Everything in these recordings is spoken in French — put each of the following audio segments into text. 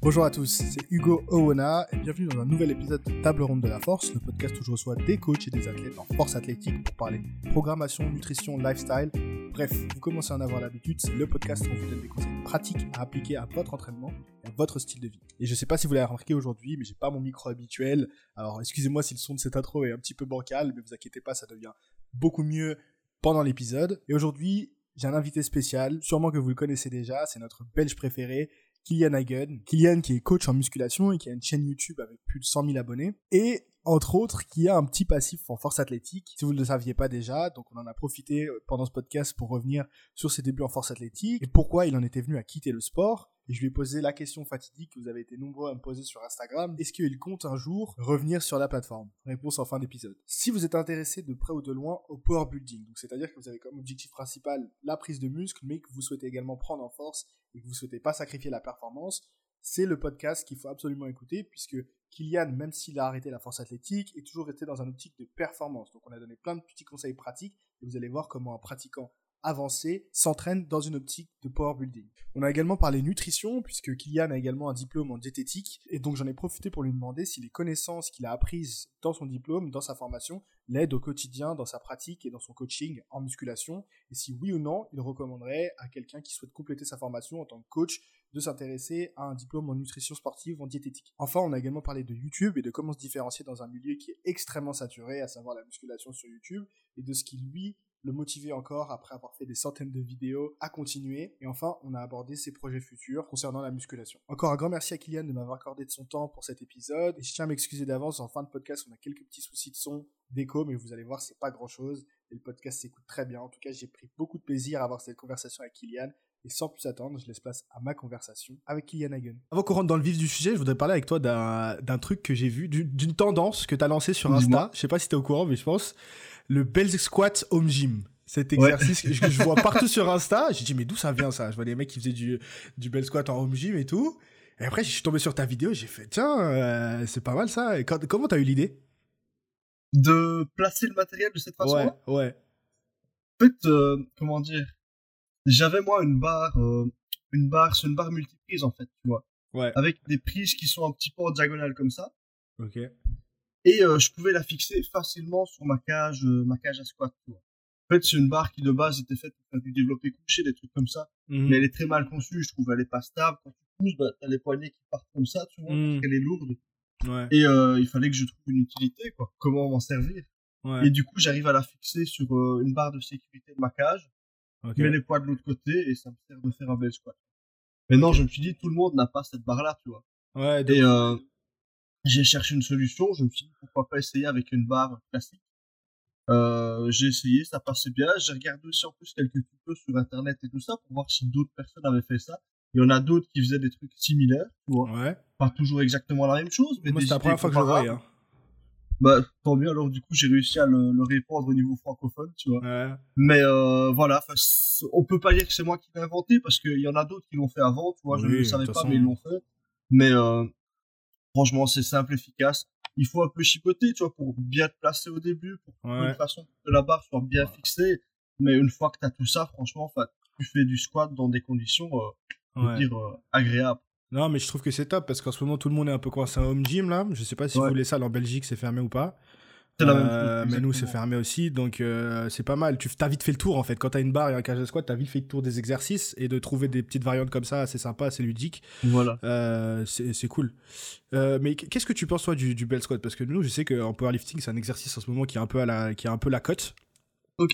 Bonjour à tous, c'est Hugo Owona et bienvenue dans un nouvel épisode de Table Ronde de la Force, le podcast où je reçois des coachs et des athlètes en force athlétique pour parler programmation, nutrition, lifestyle. Bref, vous commencez à en avoir l'habitude, c'est le podcast où on vous donne des conseils pratiques à appliquer à votre entraînement et à votre style de vie. Et je sais pas si vous l'avez remarqué aujourd'hui, mais j'ai pas mon micro habituel. Alors excusez-moi si le son de cette intro est un petit peu bancal, mais vous inquiétez pas, ça devient beaucoup mieux pendant l'épisode. Et aujourd'hui, j'ai un invité spécial, sûrement que vous le connaissez déjà, c'est notre belge préféré, Kylian Hagen. Kylian qui est coach en musculation et qui a une chaîne YouTube avec plus de 100 000 abonnés. Et entre autres, qui a un petit passif en force athlétique, si vous ne le saviez pas déjà. Donc on en a profité euh, pendant ce podcast pour revenir sur ses débuts en force athlétique et pourquoi il en était venu à quitter le sport. Et je lui ai posé la question fatidique que vous avez été nombreux à me poser sur Instagram. Est-ce qu'il compte un jour revenir sur la plateforme? Réponse en fin d'épisode. Si vous êtes intéressé de près ou de loin au power building, c'est-à-dire que vous avez comme objectif principal la prise de muscle, mais que vous souhaitez également prendre en force et que vous souhaitez pas sacrifier la performance, c'est le podcast qu'il faut absolument écouter puisque Kylian, même s'il a arrêté la force athlétique, est toujours resté dans un optique de performance. Donc on a donné plein de petits conseils pratiques et vous allez voir comment un pratiquant avancé s'entraîne dans une optique de power building. On a également parlé nutrition, puisque Kylian a également un diplôme en diététique, et donc j'en ai profité pour lui demander si les connaissances qu'il a apprises dans son diplôme, dans sa formation, l'aident au quotidien dans sa pratique et dans son coaching en musculation, et si oui ou non, il recommanderait à quelqu'un qui souhaite compléter sa formation en tant que coach de s'intéresser à un diplôme en nutrition sportive en diététique. Enfin, on a également parlé de YouTube et de comment se différencier dans un milieu qui est extrêmement saturé, à savoir la musculation sur YouTube, et de ce qui lui le motiver encore après avoir fait des centaines de vidéos à continuer. Et enfin, on a abordé ses projets futurs concernant la musculation. Encore un grand merci à Kylian de m'avoir accordé de son temps pour cet épisode. Et je tiens à m'excuser d'avance, en fin de podcast, on a quelques petits soucis de son, d'écho, mais vous allez voir, c'est pas grand chose. Et le podcast s'écoute très bien. En tout cas, j'ai pris beaucoup de plaisir à avoir cette conversation avec Kylian. Et sans plus attendre, je laisse place à ma conversation avec Kylian Hagen. Avant qu'on rentre dans le vif du sujet, je voudrais parler avec toi d'un truc que j'ai vu, d'une tendance que tu as lancée sur Insta. Je sais pas si tu es au courant, mais je pense. Le Bell Squat Home Gym. Cet exercice que, je vois partout sur Insta. J'ai dit, mais d'où ça vient ça? Je vois des mecs qui faisaient du, du Bell Squat en Home Gym et tout. Et après, je suis tombé sur ta vidéo j'ai fait, tiens, euh, c'est pas mal ça. Et quand, comment t'as eu l'idée? De placer le matériel de cette façon-là? Ouais, ouais. En fait, euh, comment dire? J'avais moi une barre, euh, une barre, c'est une barre multiprise en fait, tu vois. Ouais. Avec des prises qui sont un petit peu en diagonale comme ça. Ok. Et euh, je pouvais la fixer facilement sur ma cage, euh, ma cage à squat. Tu vois. En fait, c'est une barre qui de base était faite pour faire du développé couché, des trucs comme ça. Mhm. Mais elle est très mal conçue, je trouve. Elle est pas stable. Quand tu pousses, bah, t'as les poignets qui partent comme ça, tu vois, parce qu'elle est lourde. Ouais. Et euh, il fallait que je trouve une utilité, quoi. Comment m'en servir. Ouais. Et du coup, j'arrive à la fixer sur une barre de sécurité de ma cage. Je mets les poids de l'autre côté et ça me sert de faire un bel squat. Maintenant, je me suis dit, tout le monde n'a pas cette barre-là, tu vois. Ouais, Et euh, j'ai cherché une solution, je me suis dit, pourquoi pas essayer avec une barre classique. Euh, j'ai essayé, ça passait bien. J'ai regardé aussi en plus quelques tutos sur internet et tout ça pour voir si d'autres personnes avaient fait ça. Il y en a d'autres qui faisaient des trucs similaires, tu vois. Ouais. Pas toujours exactement la même chose, mais c'était la première fois que je le comparables. hein. Bah, tant mieux, alors du coup, j'ai réussi à le, le répandre au niveau francophone, tu vois. Ouais. Mais euh, voilà, c'est- on peut pas dire que c'est moi qui l'ai inventé parce qu'il y en a d'autres qui l'ont fait avant, tu vois, je ne le savais pas, façon. mais ils l'ont fait. Mais euh, franchement, c'est simple, efficace. Il faut un peu chipoter, tu vois, pour bien te placer au début, pour Ouais. de façon que la barre soit bien fixée. Mais une fois que tu as tout ça, franchement, tu fais du squat dans des conditions, euh, Ouais. dire, euh, agréables. Non, mais je trouve que c'est top parce qu'en ce moment, tout le monde est un peu coincé en home gym là. Je sais pas si vous les salles en Belgique, c'est fermé ou pas. C'est la même Euh, chose, mais nous, c'est fermé aussi, donc euh, c'est pas mal. Tu as vite fait le tour en fait. Quand t'as une barre et un cage de squat, t'as vite fait le tour des exercices et de trouver des petites variantes comme ça, c'est sympa, c'est ludique. Voilà. Euh, c'est cool. Euh, mais qu'est-ce que tu penses toi du, du bell squat? Parce que nous, je sais qu'en powerlifting, c'est un exercice en ce moment qui est un peu à la, qui est un peu la cote.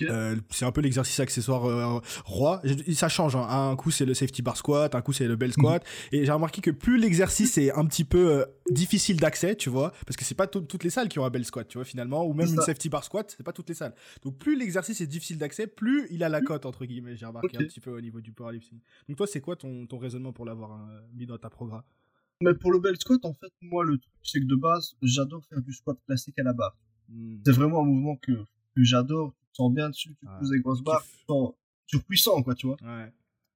Euh, c'est un peu l'exercice accessoire euh, roi. Ça change. hein. Un coup, c'est le safety bar squat, un coup, c'est le bell squat. Et j'ai remarqué que plus l'exercice est un petit peu euh, difficile d'accès, tu vois, parce que c'est pas tout- toutes les salles qui ont un bell squat, tu vois, finalement, ou même une safety bar squat, c'est pas toutes les salles. Donc, plus l'exercice est difficile d'accès, plus il a la cote, entre guillemets, j'ai remarqué un petit peu au niveau du powerlifting. Donc, toi, c'est quoi ton, ton raisonnement pour l'avoir euh, mis dans ta programme? Mais pour le bel squat, en fait, moi, le truc, c'est que de base, j'adore faire du squat classique à la barre. Hmm. C'est vraiment un mouvement que, que j'adore. Sens bien dessus, tu pousses des grosses barres, tu sens surpuissant, quoi, tu vois.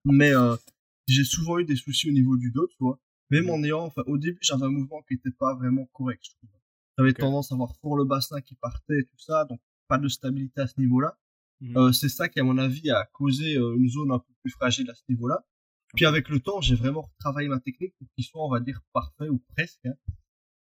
Mais euh, j'ai souvent eu des soucis au niveau du dos, tu vois. Même en ayant, enfin, au début, j'avais un mouvement qui était pas vraiment correct, je trouve. J'avais tendance à avoir fort le bassin qui partait et tout ça, donc pas de stabilité à ce niveau-là. Mhm. Euh, c'est ça qui, à mon avis, a causé euh, une zone un peu plus fragile à ce niveau-là. Puis avec le temps, j'ai vraiment travaillé ma technique pour qu'il soit, on va dire, parfait ou presque. hein.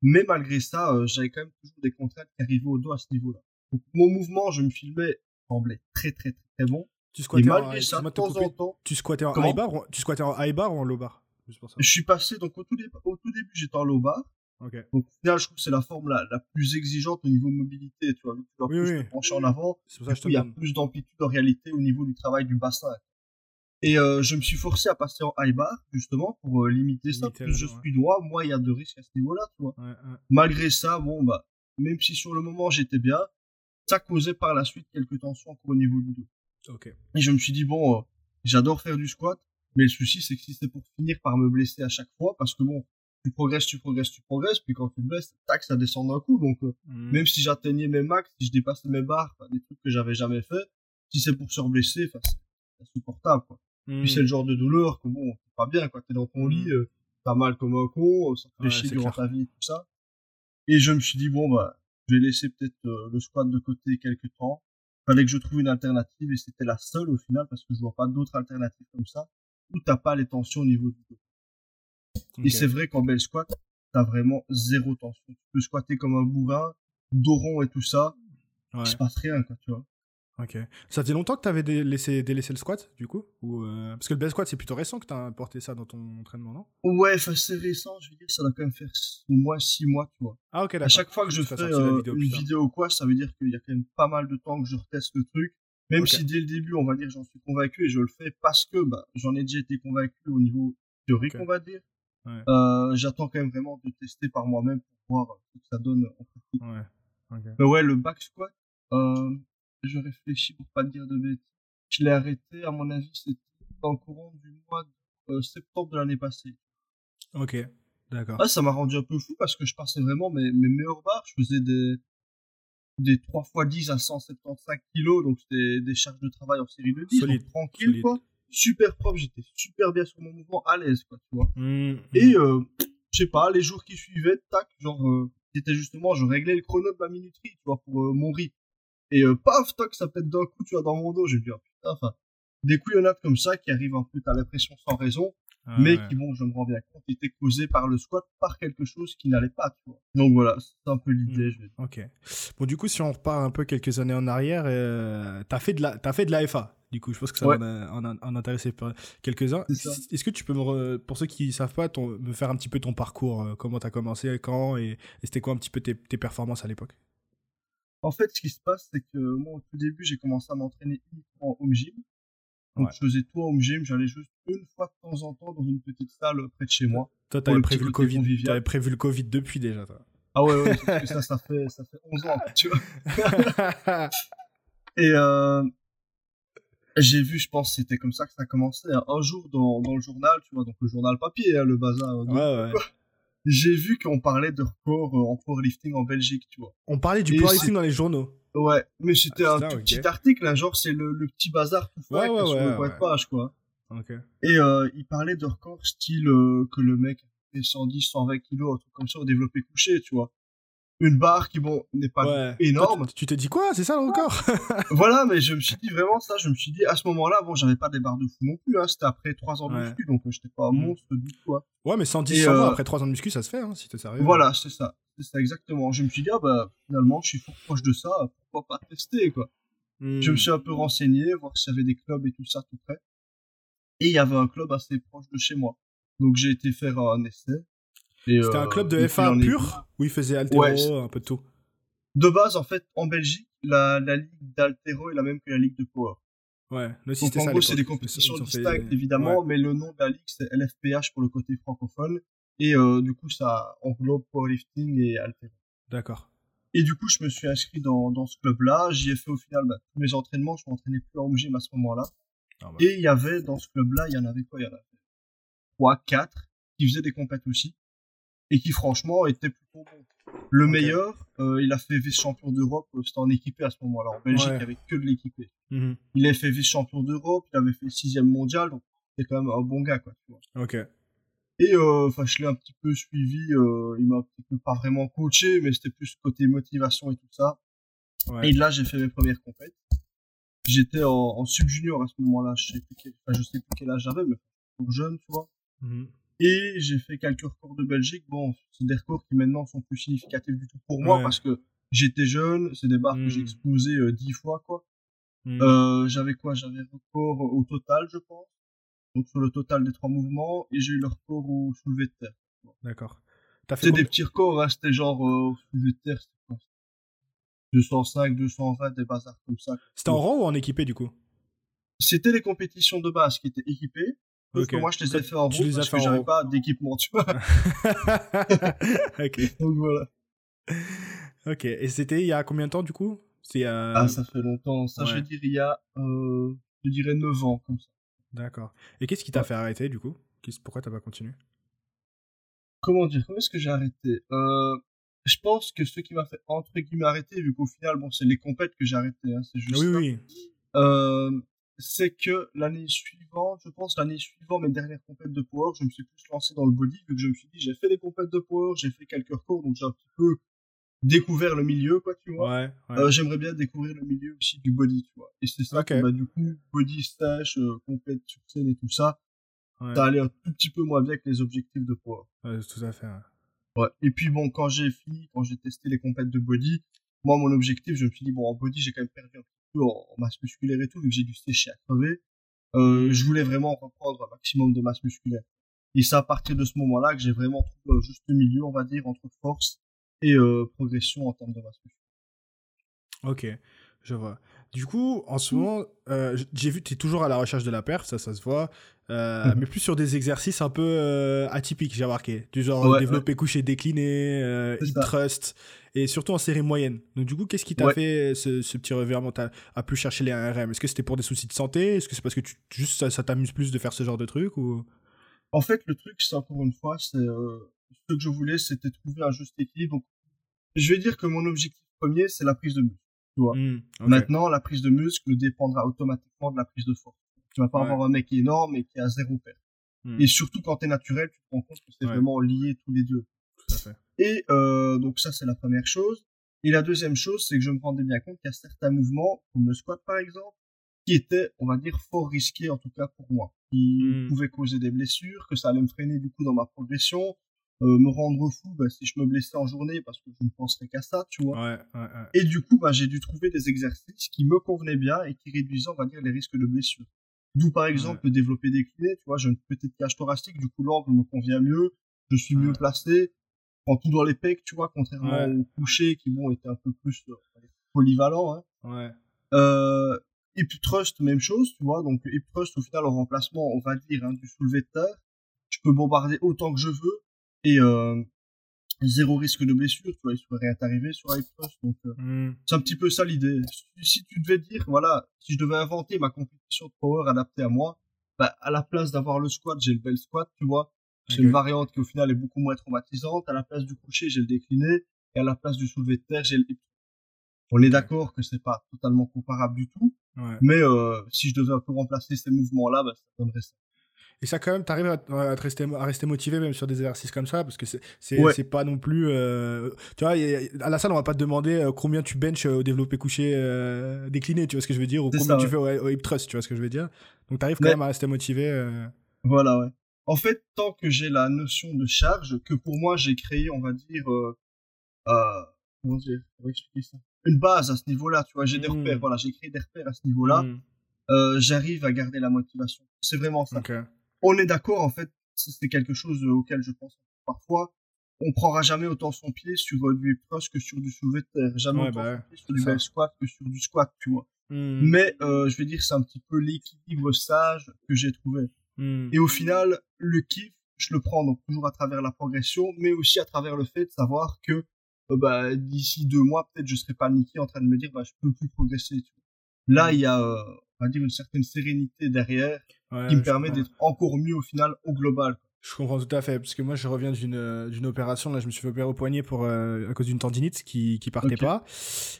Mais malgré ça, euh, j'avais quand même toujours des contraintes qui arrivaient au dos à ce niveau-là. Donc mon mouvement, je me filmais, semblait très très très, bon. Tu squattais en, malgré ça, excuse-moi de de te temps en couper. temps, Tu squattais en Comment high bar ou, tu squattais en high bar ou en low bar Juste pour ça. je suis passé, donc au tout, dé- au tout début, j'étais en low bar. Ok. Donc au final, je trouve que c'est la forme la, la plus exigeante au niveau mobilité, tu vois. Tu dois Oui, plus oui. te pencher en avant. Il y a plus d'amplitude en réalité au niveau du travail du bassin. Et euh, je me suis forcé à passer en high bar, justement, pour euh, limiter ça. Le je suis droit, moins il y a de risques à ce niveau-là, tu vois. Ouais, ouais. Malgré ça, bon, bah, même si sur le moment j'étais bien, ça causait par la suite quelques tensions encore au niveau du dos. Et je me suis dit, bon, euh, j'adore faire du squat, mais le souci, c'est que si c'est pour finir par me blesser à chaque fois, parce que bon, tu progresses, tu progresses, tu progresses, puis quand tu te blesses, tac, ça descend d'un coup. Donc, euh, Mhm. même si j'atteignais mes max, si je dépassais mes barres, des trucs que j'avais jamais fait, si c'est pour se reblesser, c'est insupportable, quoi. Puis c'est le genre de douleur que bon, c'est pas bien, quoi. T'es dans ton Mm. lit, euh, t'as mal comme un con, euh, ça te fait Ouais, chier durant clair. ta vie, tout ça. Et je me suis dit, bon, bah, je vais laisser peut-être euh, le squat de côté quelques temps. Fallait que je trouve une alternative et c'était la seule au final parce que je vois pas d'autres alternatives comme ça où t'as pas les tensions au niveau du dos. Et c'est vrai qu'en bel squat, t'as vraiment zéro tension. Tu peux squatter comme un bourrin, dos rond et tout ça, Ouais. il se passe rien, quoi, tu vois. Ok. Ça faisait longtemps que t'avais délaissé, délaissé le squat, du coup Ou euh, Parce que le bel squat, c'est plutôt récent que t'as apporté ça dans ton entraînement, non? Ouais, enfin, c'est récent, je veux dire, ça doit quand même faire au moins six mois, tu vois. Ah, ok, d'accord. À chaque fois que je Tu fais euh, vidéo une vidéo ou quoi, ça veut dire qu'il y a quand même pas mal de temps que je reteste le truc. Même si dès le début, on va dire, j'en suis convaincu et je le fais parce que bah, j'en ai déjà été convaincu au niveau théorique, on va dire. Ouais. Euh, J'attends quand même vraiment de tester par moi-même pour voir ce que ça donne en pratique. Ouais. Mais ouais, le back squat, euh, je réfléchis pour pas te dire de bêtises. Je l'ai arrêté, à mon avis, c'était dans le courant du mois de euh, septembre de l'année passée. Ok. D'accord. Ça m'a rendu un peu fou parce que je passais vraiment mes, mes meilleures barres. Je faisais des, des 3 x 10 à 175 kilos, donc c'était des charges de travail en série de 10, Solide, donc tranquille, solide. quoi. Super propre, j'étais super bien sur mon mouvement, à l'aise, quoi, tu vois. Mhm. Et, euh, je sais pas, les jours qui suivaient, tac, genre, euh, c'était justement, je réglais le chrono de ma minuterie, tu vois, pour euh, mon rythme. Et euh, paf, toc, ça pète d'un coup, tu vois, dans mon dos. J'ai dit, oh, putain, enfin, des couillonnades comme ça qui arrivent un peu, t'as l'impression sans raison, Ah, mais ouais. qui, bon, je me rends bien compte, étaient causées par le squat, par quelque chose qui n'allait pas, tu vois. Donc voilà, c'est un peu l'idée, Mm. je vais dire. Ok. Bon, du coup, si on repart un peu quelques années en arrière, euh, t'as fait de la, t'as fait de la FA. Du coup, je pense que ça Ouais. en, en, en intéresser pas- quelques-uns. Est-ce que tu peux me, re- pour ceux qui savent pas, ton- me faire un petit peu ton parcours, euh, comment t'as commencé, quand et, et c'était quoi un petit peu tes, tes performances à l'époque? En fait, ce qui se passe, c'est que moi, au tout début, j'ai commencé à m'entraîner uniquement en home gym. Donc, Ouais. je faisais tout en home gym. J'allais juste une fois de temps en temps dans une petite salle près de chez moi. Toi, t'avais prévu le Covid. T'avais prévu le Covid depuis déjà, toi. Ah ouais, ouais, parce que ça, ça fait, ça fait 11 ans, tu vois. Et euh, j'ai vu, je pense, c'était comme ça que ça a commencé. hein. Un jour dans, dans le journal, tu vois, donc le journal papier, hein, le bazar. euh, ouais, ouais. J'ai vu qu'on parlait de record euh, en powerlifting en Belgique, tu vois. On parlait du Et powerlifting dans les journaux. Ouais, mais c'était Ah, un tout petit article, hein, genre c'est le, le petit bazar tout Ouais, fait ouais, sur ouais, le coin de ouais. page, quoi. Ok. Et euh, il parlait de record style euh, que le mec fait 110, 120 kilos, un truc comme ça au développé couché, tu vois. Une barre qui, bon, n'est pas Ouais. énorme. Toi, tu t'es dit quoi? C'est ça encore voilà, mais je me suis dit vraiment ça, je me suis dit, à ce moment-là, bon, j'avais pas des barres de fou non plus, hein, c'était après 3 ans de Ouais. muscu, donc euh, j'étais pas un Mm. monstre du tout, hein. Ouais, mais 110, Et, 120 euh, après 3 ans de muscu, ça se fait, hein, si t'es sérieux. Voilà, c'est ça. C'est ça exactement. Je me suis dit, ah bah, finalement, je suis fort proche de ça, pourquoi pas tester, quoi. Hmm. Je me suis un peu renseigné, voir s'il y avait des clubs et tout ça tout près. Et il y avait un club assez proche de chez moi. Donc j'ai été faire un essai. C'était un euh, club de et puis FA en aiguille- pur où il faisait altéro, Ouais, c'est- un peu de tout. De base, en fait, en Belgique, la, la ligue d'Altero est la même que la ligue de Power. Ouais, le Donc en ça. gros, c'est des compétitions fait- distinctes, évidemment, mais le nom de la ligue, c'est LFPH pour le côté francophone. Et euh, du coup, ça englobe powerlifting et Altero. D'accord. Et du coup, je me suis inscrit dans, dans ce club-là. J'y ai fait au final bah, tous mes entraînements. Je m'entraînais plus en gym à ce moment-là. Ah bah. Et il y avait dans ce club-là, il y en avait quoi? Il y en avait trois, quatre qui faisaient des compètes aussi et qui franchement étaient plutôt bons. Le meilleur, euh, il a fait vice-champion d'Europe. euh, C'était en équipé à ce moment-là. En Belgique, Ouais. avait que de l'équipé. Mhm. Il a fait vice-champion d'Europe. Il avait fait sixième mondial. Donc c'était quand même un bon gars, quoi. Tu vois. Ok. Et euh, enfin, je l'ai un petit peu suivi. euh, il m'a un petit peu pas vraiment coaché, mais c'était plus côté motivation et tout ça. Ouais. Et là, j'ai fait mes premières compètes. J'étais en, en sub-junior à ce moment-là. Je sais plus quel, enfin, je sais plus quel âge j'avais, mais jeune, tu vois. Mhm. Et j'ai fait quelques records de Belgique. Bon, c'est des records qui maintenant sont plus significatifs du tout pour moi Ouais. parce que j'étais jeune, c'est des barres que j'ai Mm. explosées euh, dix fois, quoi. Mhm. Euh, j'avais quoi? J'avais record au total, je pense. Donc sur le total des trois mouvements, et j'ai eu le record au soulevé de terre. D'accord. T'as fait C'était des petits records, hein, c'était genre euh, au soulevé de terre, c'était quoi? 205, 220, des bazars comme ça. C'était en rang ou en équipé du coup? C'était les compétitions de base qui étaient équipées. Sauf Ok. que moi, je les ai fait en as parce que j'avais pas d'équipement, tu vois. ok. Donc voilà. Ok. Et c'était il y a combien de temps du coup? C'est euh, Ah, ça fait longtemps. Ça, je ouais. veux dire, il y a, euh, je dirais 9 ans, comme ça. D'accord. Et qu'est-ce qui t'a Ouais. fait arrêter du coup? Pourquoi t'as pas continué? Comment dire? Comment est-ce que j'ai arrêté? Euh, Je pense que ce qui m'a fait, entre guillemets, arrêter, vu qu'au final, bon, c'est les compètes que j'ai arrêté, hein, c'est juste Oui, ça. oui. C'est que l'année suivante, je pense l'année suivante, mes dernières compètes de power, je me suis plus lancé dans le body, vu que je me suis dit, j'ai fait des compètes de power, j'ai fait quelques recours, donc j'ai un petit peu découvert le milieu, quoi, tu vois. Ouais. ouais. Euh, j'aimerais bien découvrir le milieu aussi du body, tu vois. Et c'est ça Ok. que, bah, du coup, body stage, euh, compète sur scène et tout ça, ouais. ça allait un tout petit peu moins bien que les objectifs de power. Ouais, tout à fait. ouais. Ouais. Et puis bon, quand j'ai fini, quand j'ai testé les compètes de body, moi, mon objectif, je me suis dit, bon, en body, j'ai quand même perdu un en, masse musculaire et tout, vu que j'ai dû sécher à crever. Je voulais vraiment reprendre un maximum de masse musculaire. Et c'est à partir de ce moment-là que j'ai vraiment trouvé juste milieu, on va dire, entre force et euh, progression en termes de masse musculaire. Ok, je vois. Du coup, en ce moment, euh, j'ai vu que tu es toujours à la recherche de la perf, ça, ça se voit. euh, Mhm. Mais plus sur des exercices un peu euh, atypiques, j'ai remarqué. Du genre Ouais, développer C'est hip ça. thrust, et surtout en série moyenne. Donc, du coup, qu'est-ce qui t'a Ouais. fait ce, ce petit revirement T'as- à plus chercher les RM Est-ce que c'était pour des soucis de santé? Est-ce que c'est parce que tu, juste ça, ça t'amuse plus de faire ce genre de truc ou... En fait, le truc, c'est encore une fois, c'est ce que je voulais, c'était trouver un juste équilibre. Donc, je vais dire que mon objectif premier, c'est la prise de muscle. Ouais. Hmm, ok. Maintenant, la prise de muscle dépendra automatiquement de la prise de force. Tu vas pas Ouais. avoir un mec énorme et qui a zéro perte. Hmm, Et surtout quand t'es naturel, tu te rends compte que c'est Ouais. vraiment lié tous les deux. tout à fait. Et euh, donc ça, c'est la première chose. Et la deuxième chose, c'est que je me rendais bien compte qu'il y a certains mouvements, comme le squat par exemple, qui étaient, on va dire, fort risqués en tout cas pour moi, qui Mm. pouvaient causer des blessures, que ça allait me freiner du coup dans ma progression, euh, me rendre fou bah, si je me blessais en journée parce que je ne penserais qu'à ça, tu vois. Ouais, ouais, ouais. Et du coup, bah, j'ai dû trouver des exercices qui me convenaient bien et qui réduisaient, on va dire, les risques de blessure. D'où, par exemple, le développer des clés, tu vois, j'ai une petite cage thoracique, du coup, l'angle me convient mieux, je suis mieux placé, prends tout dans les pecs, tu vois, contrairement Ouais. au coucher qui, bon, était un peu plus euh, on va dire, polyvalent, hein. Ouais. Euh, hip thrust, même chose, tu vois, donc hip thrust, au final, en remplacement, on va dire, hein, du soulevé de terre, je peux bombarder autant que je veux, et euh, zéro risque de blessure, tu vois, il serait rien arrivé sur thrust, donc... euh, Hmm, c'est un petit peu ça l'idée. Si, si tu devais dire, voilà, si je devais inventer ma compétition de power adaptée à moi, bah, à la place d'avoir le squat, j'ai le bel squat, tu vois. C'est une variante qui au final est beaucoup moins traumatisante. À la place du coucher, j'ai le décliné. Et à la place du soulevé de terre, j'ai le. On est d'accord que c'est pas totalement comparable du tout. ouais. Mais euh, si je devais un peu remplacer ces mouvements-là, bah, ça donnerait ça. Et ça, quand même, t'arrives à, à, te rester, à rester motivé même sur des exercices comme ça, parce que c'est Ouais. pas non plus. euh, tu vois, à la salle, on va pas te demander euh, combien tu benches au développé couché euh, décliné, tu vois ce que je veux dire, ou combien ça, tu fais au, au hip thrust, tu vois ce que je veux dire. Donc t'arrives quand même à rester motivé. euh, Voilà, ouais. En fait, tant que j'ai la notion de charge, que pour moi j'ai créé, on va dire, euh, euh, comment dire, comment expliquer ça? Une base à ce niveau-là, tu vois, j'ai des repères, voilà, j'ai créé des repères à ce niveau-là, euh, j'arrive à garder la motivation. C'est vraiment ça. ok. On est d'accord, en fait, c'est quelque chose auquel je pense parfois. On prendra jamais autant son pied sur euh, du hip thrust que sur du soulevé de terre, jamais Ouais, autant bah son pied sur du bel squat que sur du squat, tu vois. Hmm, Mais euh, je vais dire, c'est un petit peu l'équilibre sage que j'ai trouvé. hmm, Et au final, le kiff, je le prends donc toujours à travers la progression, mais aussi à travers le fait de savoir que euh, bah, d'ici deux mois, peut-être je serai paniqué en train de me dire bah, je peux plus progresser. Tu vois. Là, il y a, euh, on va dire, une certaine sérénité derrière ouais, qui me permet d'être encore mieux au final au global. Je comprends tout à fait, parce que moi je reviens d'une euh, d'une opération, là je me suis fait opérer au poignet pour, euh, à cause d'une tendinite qui, qui partait pas.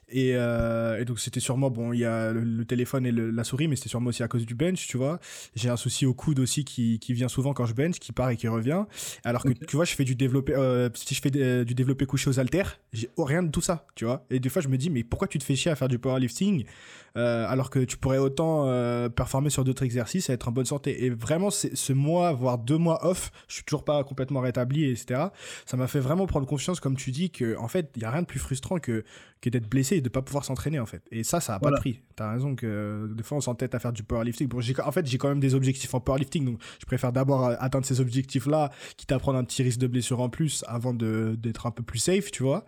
Et, euh, et donc c'était sûrement, bon, il y a le, téléphone et la souris, mais c'était sûrement aussi à cause du bench, tu vois. J'ai un souci au coude aussi qui, qui vient souvent quand je bench, qui part et qui revient. Alors que tu vois, je fais du développé, si je fais du développé couché aux haltères, j'ai rien de tout ça, tu vois. Et des fois je me dis, mais pourquoi tu te fais chier à faire du powerlifting alors que tu pourrais autant performer sur d'autres exercices et être en bonne santé? Et vraiment, ce mois, voire deux mois off, je suis toujours pas complètement rétabli, etc. Ça m'a fait vraiment prendre confiance, comme tu dis, que en fait, il y a rien de plus frustrant que, d'être blessé et de pas pouvoir s'entraîner, en fait. Et ça, ça a pas de prix. T'as raison que des fois, on s'entête à faire du powerlifting. Bon, en fait, j'ai quand même des objectifs en powerlifting, donc je préfère d'abord atteindre ces objectifs-là, quitte à prendre un petit risque de blessure en plus avant d'être un peu plus safe, tu vois.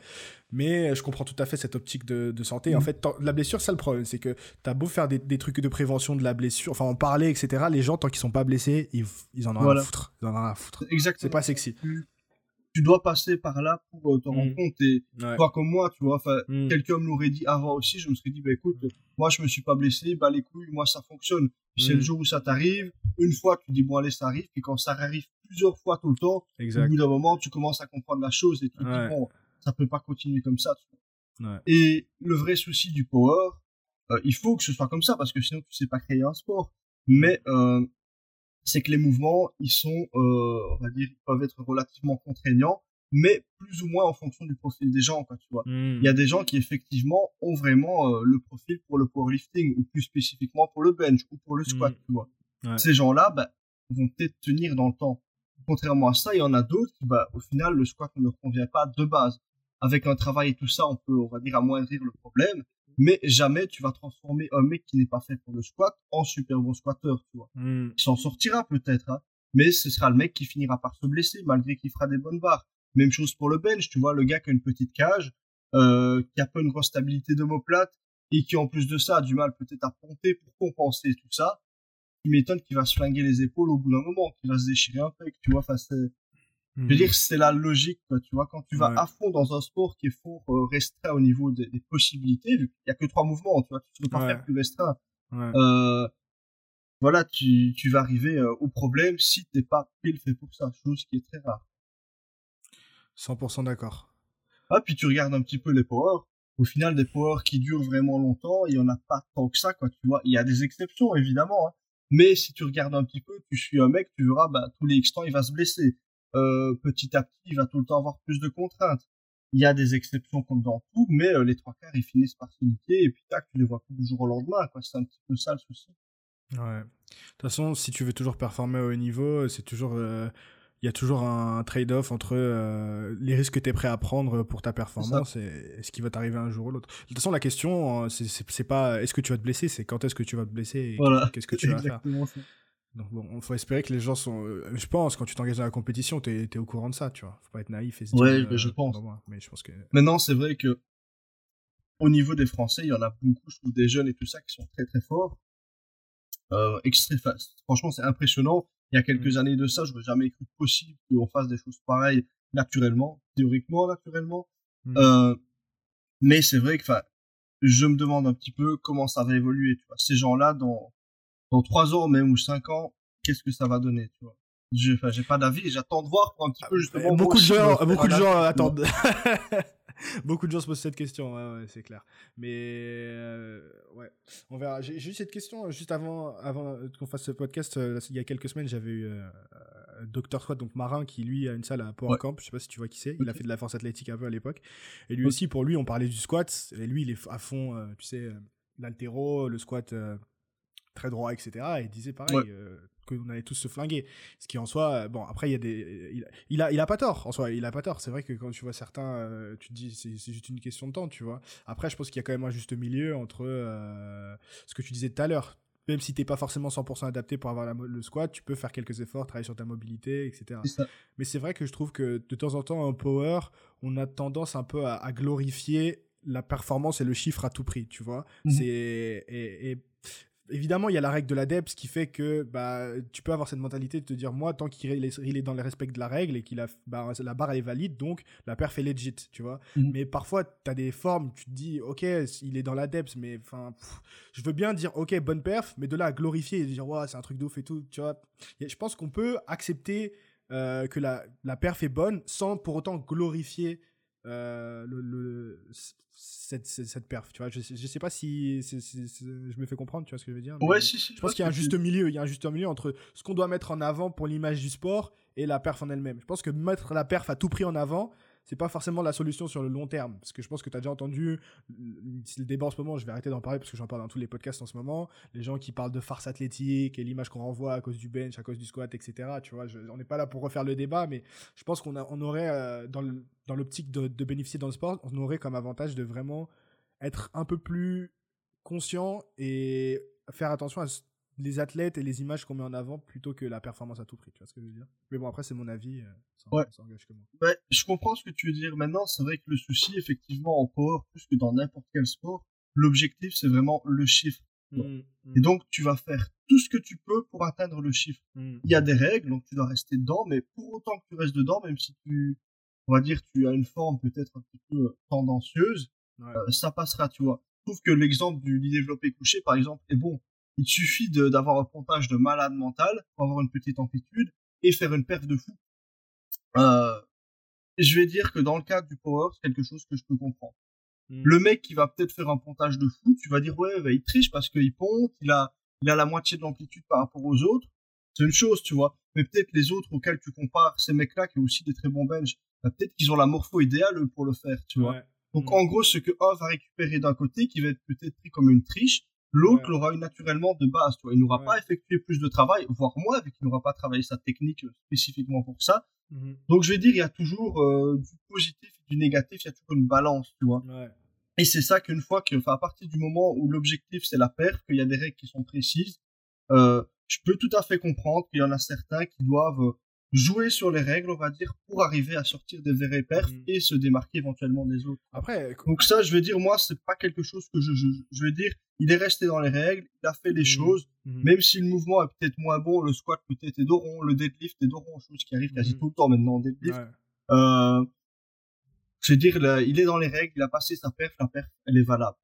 Mais je comprends tout à fait cette optique de, de santé. En mm. fait, la blessure, c'est le problème. C'est que tu as beau faire des, des, trucs de prévention de la blessure, enfin en parler, etc. Les gens, tant qu'ils sont pas blessés, ils, ils en ont rien à foutre. Ils en ont à foutre. Exactement. C'est pas sexy. Tu, dois passer par là pour euh, te rendre mm. compte. Et toi comme moi, tu vois, enfin, mm. quelqu'un me l'aurait dit avant aussi. Je me serais dit, bah écoute, moi je me suis pas blessé, bah les couilles, moi ça fonctionne. C'est le jour où ça t'arrive. Une fois, tu dis, bon allez, ça arrive. Puis quand ça arrive plusieurs fois tout le temps, au bout d'un moment, tu commences à comprendre la chose et tu te dis, bon ça peut pas continuer comme ça. Et le vrai souci du power, euh, il faut que ce soit comme ça parce que sinon tu sais pas créer un sport. Mais euh, c'est que les mouvements, ils sont, euh, on va dire, ils peuvent être relativement contraignants, mais plus ou moins en fonction du profil des gens, quoi, tu vois. Hmm. Il y a des gens qui effectivement ont vraiment euh, le profil pour le powerlifting ou plus spécifiquement pour le bench ou pour le squat, hmm. tu vois. Ces gens-là, bah, vont peut-être tenir dans le temps. Contrairement à ça, il y en a d'autres qui, bah, au final, le squat ne leur convient pas de base avec un travail et tout ça, on peut, on va dire, amoindrir le problème. Mais jamais tu vas transformer un mec qui n'est pas fait pour le squat en super bon squatteur, tu vois. Hmm. Il s'en sortira peut-être, hein, mais ce sera le mec qui finira par se blesser malgré qu'il fera des bonnes barres. Même chose pour le bench, tu vois, le gars qui a une petite cage, euh, qui a pas une grosse stabilité d'omoplate et qui en plus de ça a du mal peut-être à ponter pour compenser tout ça. Tu m'étonnes qu'il va se flinguer les épaules au bout d'un moment, qu'il va se déchirer un peu, tu vois. Enfin, c'est je veux dire, c'est la logique, quoi, tu vois, quand tu vas à fond dans un sport qui est fort euh, restreint au niveau des, possibilités, il y a que trois mouvements, tu vois, tu ne peux pas faire plus restreint. Euh, voilà, tu, tu vas arriver euh, au problème si t'es pas pile fait pour ça, chose qui est très rare. 100% d'accord. Ah, puis tu regardes un petit peu les powers. Au final, des powers qui durent vraiment longtemps, il y en a pas tant que ça, quoi, tu vois. Il y a des exceptions, évidemment, hein. Mais si tu regardes un petit peu, tu suis un mec, tu verras, bah, tous les X temps, il va se blesser euh, petit à petit, il va tout le temps avoir plus de contraintes. Il y a des exceptions comme dans tout, mais euh, les trois quarts, ils finissent par se et puis tac, tu les vois plus du jour au lendemain, quoi. C'est un petit peu ça le souci. Ouais. De toute façon, si tu veux toujours performer au haut niveau, c'est toujours, euh, il y a toujours un trade-off entre les risques que tu es prêt à prendre pour ta performance et, ce qui va t'arriver un jour ou l'autre. De toute façon, la question, c'est pas est-ce que tu vas te blesser, c'est quand est-ce que tu vas te blesser et qu'est-ce que tu vas faire. Donc bon, il faut espérer que les gens sont. Euh, je pense, quand tu t'engages dans la compétition, tu es, au courant de ça, tu vois. Faut pas être naïf et se Ouais, euh, je pense. mais je pense que. Maintenant, c'est vrai que au niveau des Français, il y en a beaucoup, je trouve, des jeunes et tout ça qui sont très très forts. Euh, Franchement, c'est impressionnant. Il y a quelques mm. années de ça, je n'aurais jamais cru possible qu'on fasse des choses pareilles naturellement, théoriquement, naturellement. Mm. Euh, mais c'est vrai que, enfin, je me demande un petit peu comment ça va évoluer. Tu vois. Ces gens-là, dans dans trois ans même ou cinq ans, qu'est-ce que ça va donner, tu vois? J'ai, pas d'avis, j'attends de voir pour un petit peu justement. Beaucoup de gens, beaucoup de gens attendent. beaucoup de gens se posent cette question, ouais, ouais c'est clair. Mais euh, ouais, on verra. J'ai, juste cette question euh, juste avant, avant qu'on fasse ce podcast. Euh, il y a quelques semaines, j'avais eu euh, Dr Squat, donc marin, qui lui a une salle à Power Camp. Je sais pas si tu vois qui c'est. Il a fait de la force athlétique un peu à l'époque. Et lui aussi, pour lui, on parlait du squat. Et lui, il est à fond, tu sais, l'altéro, le squat très droit, etc. Et il disait pareil, euh, qu'on allait tous se flinguer. Ce qui en soi, euh, bon, après, il y a des. Il, a, il a pas tort, en soi, il a pas tort. C'est vrai que quand tu vois certains, euh, tu te dis, c'est juste une question de temps, tu vois. Après, je pense qu'il y a quand même un juste milieu entre ce que tu disais tout à l'heure. Même si t'es pas forcément 100% adapté pour avoir le squat, tu peux faire quelques efforts, travailler sur ta mobilité, etc. Mais c'est vrai que je trouve que de temps en temps, en power, on a tendance un peu à, glorifier la performance et le chiffre à tout prix, tu vois. Mhm. C'est et, et évidemment, il y a la règle de la DEPS qui fait que bah, tu peux avoir cette mentalité de te dire, moi, tant qu'il est, dans le respect de la règle et qu'il a, bah, la barre est valide, donc la perf est legit, tu vois. Mhm. Mais parfois, tu as des formes, tu te dis, ok, il est dans la DEPS, mais enfin, je veux bien dire, ok, bonne perf, mais de là à glorifier et dire, ouais, c'est un truc de ouf et tout, tu vois. je pense qu'on peut accepter euh, que la, la perf est bonne sans pour autant glorifier euh, le, le- cette, cette, cette perf. Tu vois, je, sais- je sais pas si je me fais comprendre, tu vois ce que je veux dire. Ouais, si, si. Je pense qu'il y a un juste milieu. Il y a un juste milieu entre ce qu'on doit mettre en avant pour l'image du sport et la perf en elle-même. Je pense que mettre la perf à tout prix en avant, c'est pas forcément la solution sur le long terme. Parce que je pense que tu as déjà entendu le débat en ce moment, je vais arrêter d'en parler parce que j'en parle dans tous les podcasts en ce moment. Les gens qui parlent de farce athlétique et l'image qu'on renvoie à cause du bench, à cause du squat, etc. Tu vois, je- on n'est pas là pour refaire le débat, mais je pense qu'on on aurait, euh, dans l'optique de, de bénéficier dans le sport, on aurait comme avantage de vraiment être un peu plus conscient et faire attention à ce- les athlètes et les images qu'on met en avant plutôt que la performance à tout prix. Tu vois ce que je veux dire? Mais bon, après, c'est mon avis. euh, ça, Ouais. ça engage que moi. Ouais, je comprends ce que tu veux dire. Maintenant, c'est vrai que le souci, effectivement, en power, plus que dans n'importe quel sport, l'objectif, c'est vraiment le chiffre. Mm, Et donc, tu vas faire tout ce que tu peux pour atteindre le chiffre. mm, Il y a des règles, donc tu dois rester dedans, mais pour autant que tu restes dedans, même si tu, on va dire, tu as une forme peut-être un petit peu euh, tendancieuse, ouais. euh, ça passera, tu vois. Je trouve que l'exemple du lit développé couché, par exemple, est bon. Il suffit de- d'avoir un pontage de malade mental pour avoir une petite amplitude et faire une perte de fou. Euh, je vais dire que dans le cadre du power, c'est quelque chose que je peux comprendre. Mm. Le mec qui va peut-être faire un pontage de fou, tu vas dire ouais, bah, il triche parce qu'il ponte, il a, il a la moitié de l'amplitude par rapport aux autres. C'est une chose, tu vois. Mais peut-être les autres auxquels tu compares, ces mecs-là qui ont aussi des très bons bench, bah, peut-être qu'ils ont la morpho idéale pour le faire, tu vois. Donc Mm. en gros, ce que un va récupérer d'un côté, qui va être peut-être pris comme une triche, l'autre Ouais. l'aura eu naturellement de base. Tu vois. Il n'aura Ouais. pas effectué plus de travail, voire moins, vu qu'il n'aura pas travaillé sa technique euh, spécifiquement pour ça. Mhm. Donc je vais dire, il y a toujours euh, du positif et du négatif, il y a toujours une balance, tu vois. Ouais. Et c'est ça qu'une fois que, enfin, à partir du moment où l'objectif c'est la perte, qu'il y a des règles qui sont précises, euh, je peux tout à fait comprendre qu'il y en a certains qui doivent euh, jouer sur les règles, on va dire, pour arriver à sortir des vraies perfs Mhm. et se démarquer éventuellement des autres. Après, Donc ça, je vais dire, moi, c'est pas quelque chose que je, je, je vais dire, il est resté dans les règles, il a fait les Mhm. choses, mhm. même si le mouvement est peut-être moins bon, le squat peut-être est d'oron, le deadlift est d'oron, chose qui arrive quasi tout le temps maintenant en deadlift. Ouais. Euh, je veux dire, là, il est dans les règles, il a passé sa perf, la perf, elle est valable.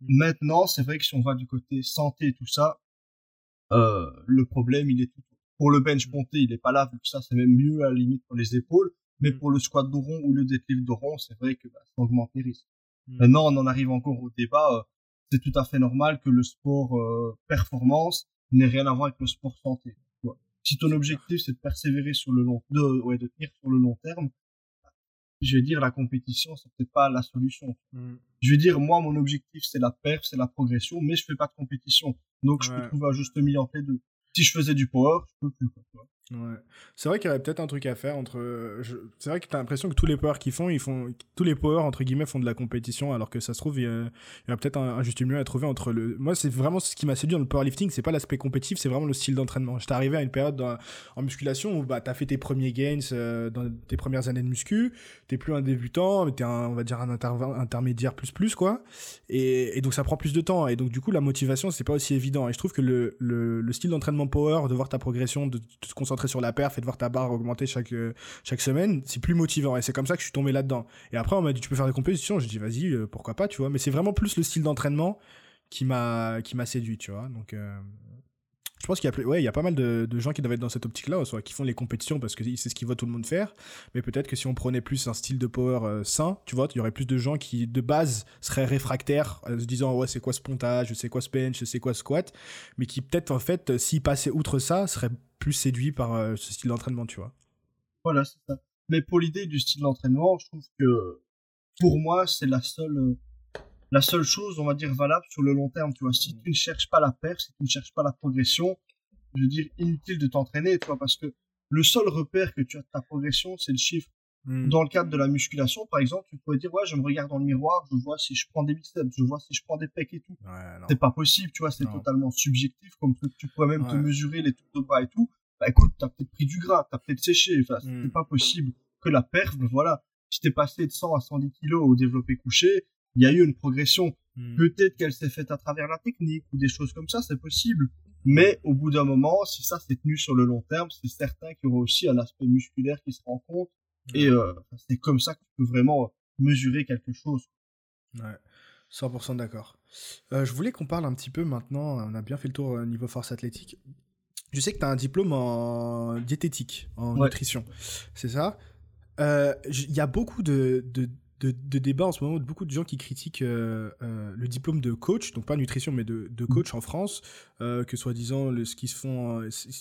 Maintenant, c'est vrai que si on va du côté santé et tout ça, euh, le problème, il est tout. Pour le bench Mhm. ponté, il est pas là, vu que ça, c'est même mieux à la limite pour les épaules. Mais Mhm. pour le squat d'oron ou le deadlift d'oron, c'est vrai que bah, ça augmente les risques. Mhm. Maintenant, on en arrive encore au débat. euh, c'est tout à fait normal que le sport euh, performance n'ait rien à voir avec le sport santé. Si ton objectif c'est de persévérer sur le long, de, ouais, de tenir sur le long terme, je vais dire la compétition c'est peut-être pas la solution. Je vais dire moi mon objectif c'est la perf, c'est la progression, mais je fais pas de compétition, donc je peux trouver un juste milieu entre les deux. Si je faisais du power, je peux plus. Quoi. Ouais. C'est vrai qu'il y aurait peut-être un truc à faire entre. euh, C'est vrai que t'as l'impression que tous les powers qu'ils font, ils font, tous les powers entre guillemets font de la compétition, alors que ça se trouve il y a, peut-être un, juste milieu à trouver entre le. Moi, c'est vraiment ce qui m'a séduit dans le powerlifting, c'est pas l'aspect compétitif, c'est vraiment le style d'entraînement. J'étais arrivé à une période en musculation où bah t'as fait tes premiers gains euh, dans tes premières années de muscu, t'es plus un débutant, mais t'es un, on va dire un intermédiaire plus plus quoi, et, donc ça prend plus de temps, et donc du coup la motivation c'est pas aussi évident. Et je trouve que le, le, le style d'entraînement power, de voir ta progression, de, de se concentrer sur la perf et de voir ta barre augmenter chaque, euh, chaque semaine, c'est plus motivant. Et c'est comme ça que je suis tombé là-dedans. Et après, on m'a dit, tu peux faire des compétitions. J'ai dit, vas-y, euh, pourquoi pas, tu vois. Mais c'est vraiment plus le style d'entraînement qui m'a qui m'a séduit, tu vois. Donc, euh, je pense qu'il y a, pas mal de, gens qui doivent être dans cette optique-là, qui font les compétitions parce que c'est ce qu'ils voient tout le monde faire. Mais peut-être que si on prenait plus un style de power euh, sain, tu vois, il y aurait plus de gens qui, de base, seraient réfractaires, euh, se disant, ouais, c'est quoi ce pontage, c'est quoi ce bench, c'est quoi ce squat, mais qui peut-être, en fait, euh, s'ils passaient outre ça, seraient plus séduits par ce style d'entraînement, tu vois. Voilà, c'est ça. Mais pour l'idée du style d'entraînement, je trouve que pour moi, c'est la seule, la seule chose, on va dire, valable sur le long terme. Tu vois, si tu ne cherches pas la perf, si tu ne cherches pas la progression, je veux dire, inutile de t'entraîner, tu vois, parce que le seul repère que tu as de ta progression, c'est le chiffre. Mm. Dans le cadre de la musculation, par exemple, tu pourrais dire, ouais, je me regarde dans le miroir, je vois si je prends des biceps, je vois si je prends des pecs et tout. Ouais. C'est pas possible, tu vois, c'est totalement subjectif, comme truc, tu pourrais même te mesurer les trucs de bas et tout. Bah écoute, t'as peut-être pris du gras, t'as peut-être séché, enfin, Mm. c'est pas possible que la perf, voilà, si t'es passé de 100 à 110 kilos au développé couché, il y a eu une progression. Mm. Peut-être qu'elle s'est faite à travers la technique ou des choses comme ça, c'est possible. Mais au bout d'un moment, si ça s'est tenu sur le long terme, c'est certain qu'il y aura aussi un aspect musculaire qui se rend compte. Et euh, c'est comme ça que tu peux vraiment mesurer quelque chose. Ouais, 100% d'accord. Euh, je voulais qu'on parle un petit peu maintenant, on a bien fait le tour au niveau force athlétique. je sais que tu as un diplôme en diététique, en nutrition. C'est ça? Euh, Il y a beaucoup de, de, de, débats en ce moment, de beaucoup de gens qui critiquent euh, euh, le diplôme de coach, donc pas nutrition, mais de, de coach en France, euh, que soi-disant, ce qui se font,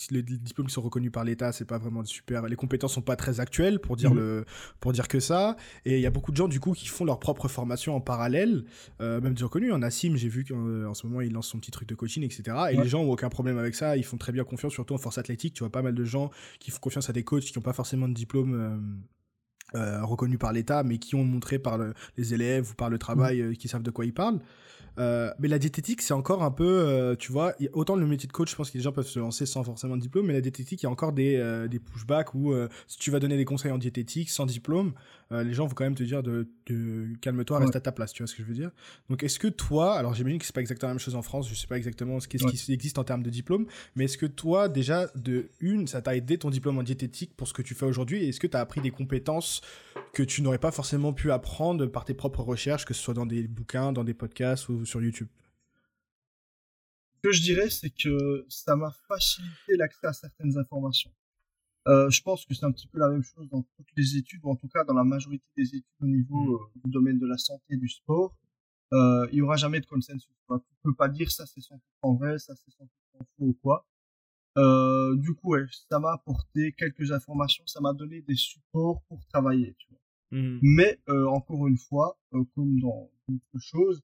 les diplômes qui sont reconnus par l'État, c'est pas vraiment super, les compétences sont pas très actuelles pour dire, mhm. le, pour dire que ça. Et il y a beaucoup de gens, du coup, qui font leur propre formation en parallèle, même des reconnus. En Nassim, j'ai vu qu'en ce moment, il lance son petit truc de coaching, etc. Et les gens ont aucun problème avec ça, ils font très bien confiance, surtout en force athlétique. Tu vois pas mal de gens qui font confiance à des coachs qui n'ont pas forcément de diplôme reconnus par l'État, mais qui ont montré par les élèves ou par le travail mmh. euh, qui savent de quoi ils parlent. Euh, mais la diététique, c'est encore un peu, euh, tu vois, autant le métier de coach, je pense que les gens peuvent se lancer sans forcément de diplôme, mais la diététique, il y a encore des, euh, des pushbacks où si tu vas donner des conseils en diététique sans diplôme, les gens vont quand même te dire de, de calme-toi, reste à ta place, tu vois ce que je veux dire? Donc est-ce que toi, alors j'imagine que c'est pas exactement la même chose en France, je sais pas exactement ce, qu'est-ce qui existe en termes de diplôme, mais est-ce que toi, déjà, de une, ça t'a aidé ton diplôme en diététique pour ce que tu fais aujourd'hui, et est-ce que tu as appris des compétences que tu n'aurais pas forcément pu apprendre par tes propres recherches, que ce soit dans des bouquins, dans des podcasts ou sur YouTube Ce que je dirais, c'est que ça m'a facilité l'accès à certaines informations. Euh, je pense que c'est un petit peu la même chose dans toutes les études, ou en tout cas dans la majorité des études au niveau mm. euh, du domaine de la santé et du sport. Euh, il y aura jamais de consensus. Tu ne peux pas dire ça c'est 100% vrai, ça c'est 100% faux ou quoi. Du coup, ouais, ça m'a apporté quelques informations, ça m'a donné des supports pour travailler. Tu vois. Mm. Mais encore une fois, comme dans d'autres choses,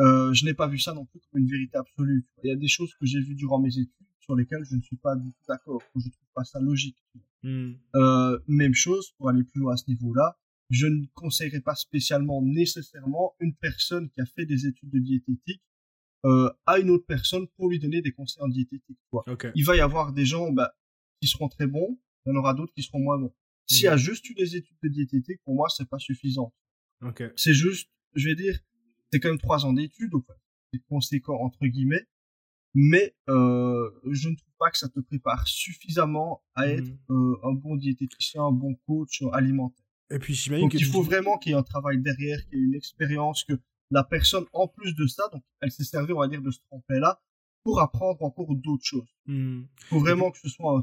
euh, je n'ai pas vu ça non plus comme une vérité absolue. Il y a des choses que j'ai vues durant mes études sur lesquelles je ne suis pas du tout d'accord, que je trouve pas ça logique. Mm. Euh, même chose pour aller plus loin à ce niveau-là. Je ne conseillerais pas spécialement nécessairement une personne qui a fait des études de diététique euh, à une autre personne pour lui donner des conseils en diététique. Quoi. Il va y avoir des gens bah, qui seront très bons, il y en aura d'autres qui seront moins bons. S'il y a mm. juste eu des études de diététique, pour moi, c'est pas suffisant. C'est juste, je vais dire, c'est quand même trois ans d'études, c'est conséquent entre guillemets, mais euh, je ne trouve pas que ça te prépare suffisamment à être mm. euh, un bon diététicien, un bon coach alimentaire. Et puis j'imagine qu'il faut vraiment qu'il y ait un travail derrière, qu'il y ait une expérience, que la personne, en plus de ça, donc elle s'est servie, on va dire, de ce tremplin-là pour apprendre encore d'autres choses. Mm. Il faut vraiment que ce soit un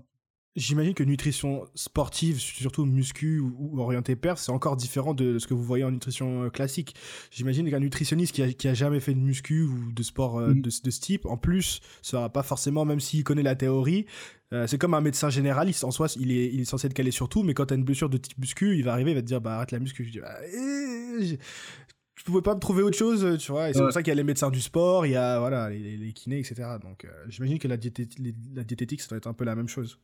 J'imagine que nutrition sportive, surtout muscu ou, orienté perf, c'est encore différent de ce que vous voyez en nutrition euh, classique. J'imagine qu'un nutritionniste qui a, qui a, jamais fait de muscu ou de sport euh, mm. de, de, ce type, en plus, sera pas forcément, même s'il connaît la théorie, euh, c'est comme un médecin généraliste. En soi, il est, il est censé être calé sur tout, mais quand tu as une blessure de type muscu, il va arriver, il va te dire, bah arrête la muscu. Je dis, bah, eh, je pouvais pas me trouver autre chose, tu vois. Et c'est pour ça qu'il y a les médecins du sport, il y a voilà, les, les kinés, etc. Donc j'imagine que la, la diététique, ça doit être un peu la même chose.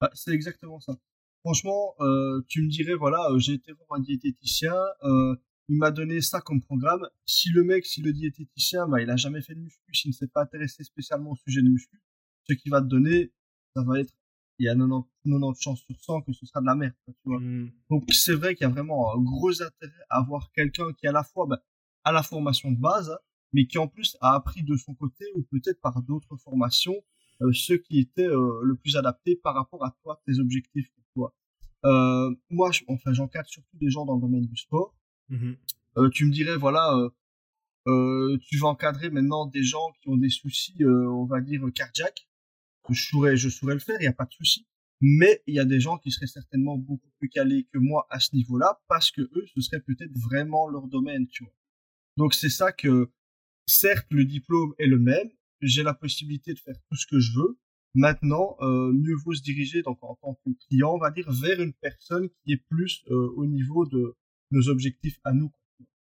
Bah, c'est exactement ça. Franchement, euh, tu me dirais, voilà, euh, j'ai été voir un diététicien, euh, il m'a donné ça comme programme. Si le mec, si le diététicien, bah, il a jamais fait de muscu, s'il ne s'est pas intéressé spécialement au sujet de muscu, ce qu'il va te donner, ça va être, il y a 90, 90 chances sur 100 que ce sera de la merde, tu vois. Mmh. Donc, c'est vrai qu'il y a vraiment un gros intérêt à avoir quelqu'un qui, à la fois, bah, a la formation de base, hein, mais qui en plus a appris de son côté ou peut-être par d'autres formations ce qui était euh, le plus adapté par rapport à toi, tes objectifs pour toi. Euh, moi, je, enfin, j'encadre surtout des gens dans le domaine du sport. Mmh tu me dirais, voilà, tu vas encadrer maintenant des gens qui ont des soucis, on va dire, cardiaques. Je saurais, je saurais le faire, il n'y a pas de souci. Mais il y a des gens qui seraient certainement beaucoup plus calés que moi à ce niveau-là, parce que eux, ce serait peut-être vraiment leur domaine, tu vois. Donc c'est ça que, certes, le diplôme est le même, j'ai la possibilité de faire tout ce que je veux. Maintenant, euh, mieux vaut se diriger donc en tant que client, on va dire, vers une personne qui est plus euh, au niveau de nos objectifs à nous.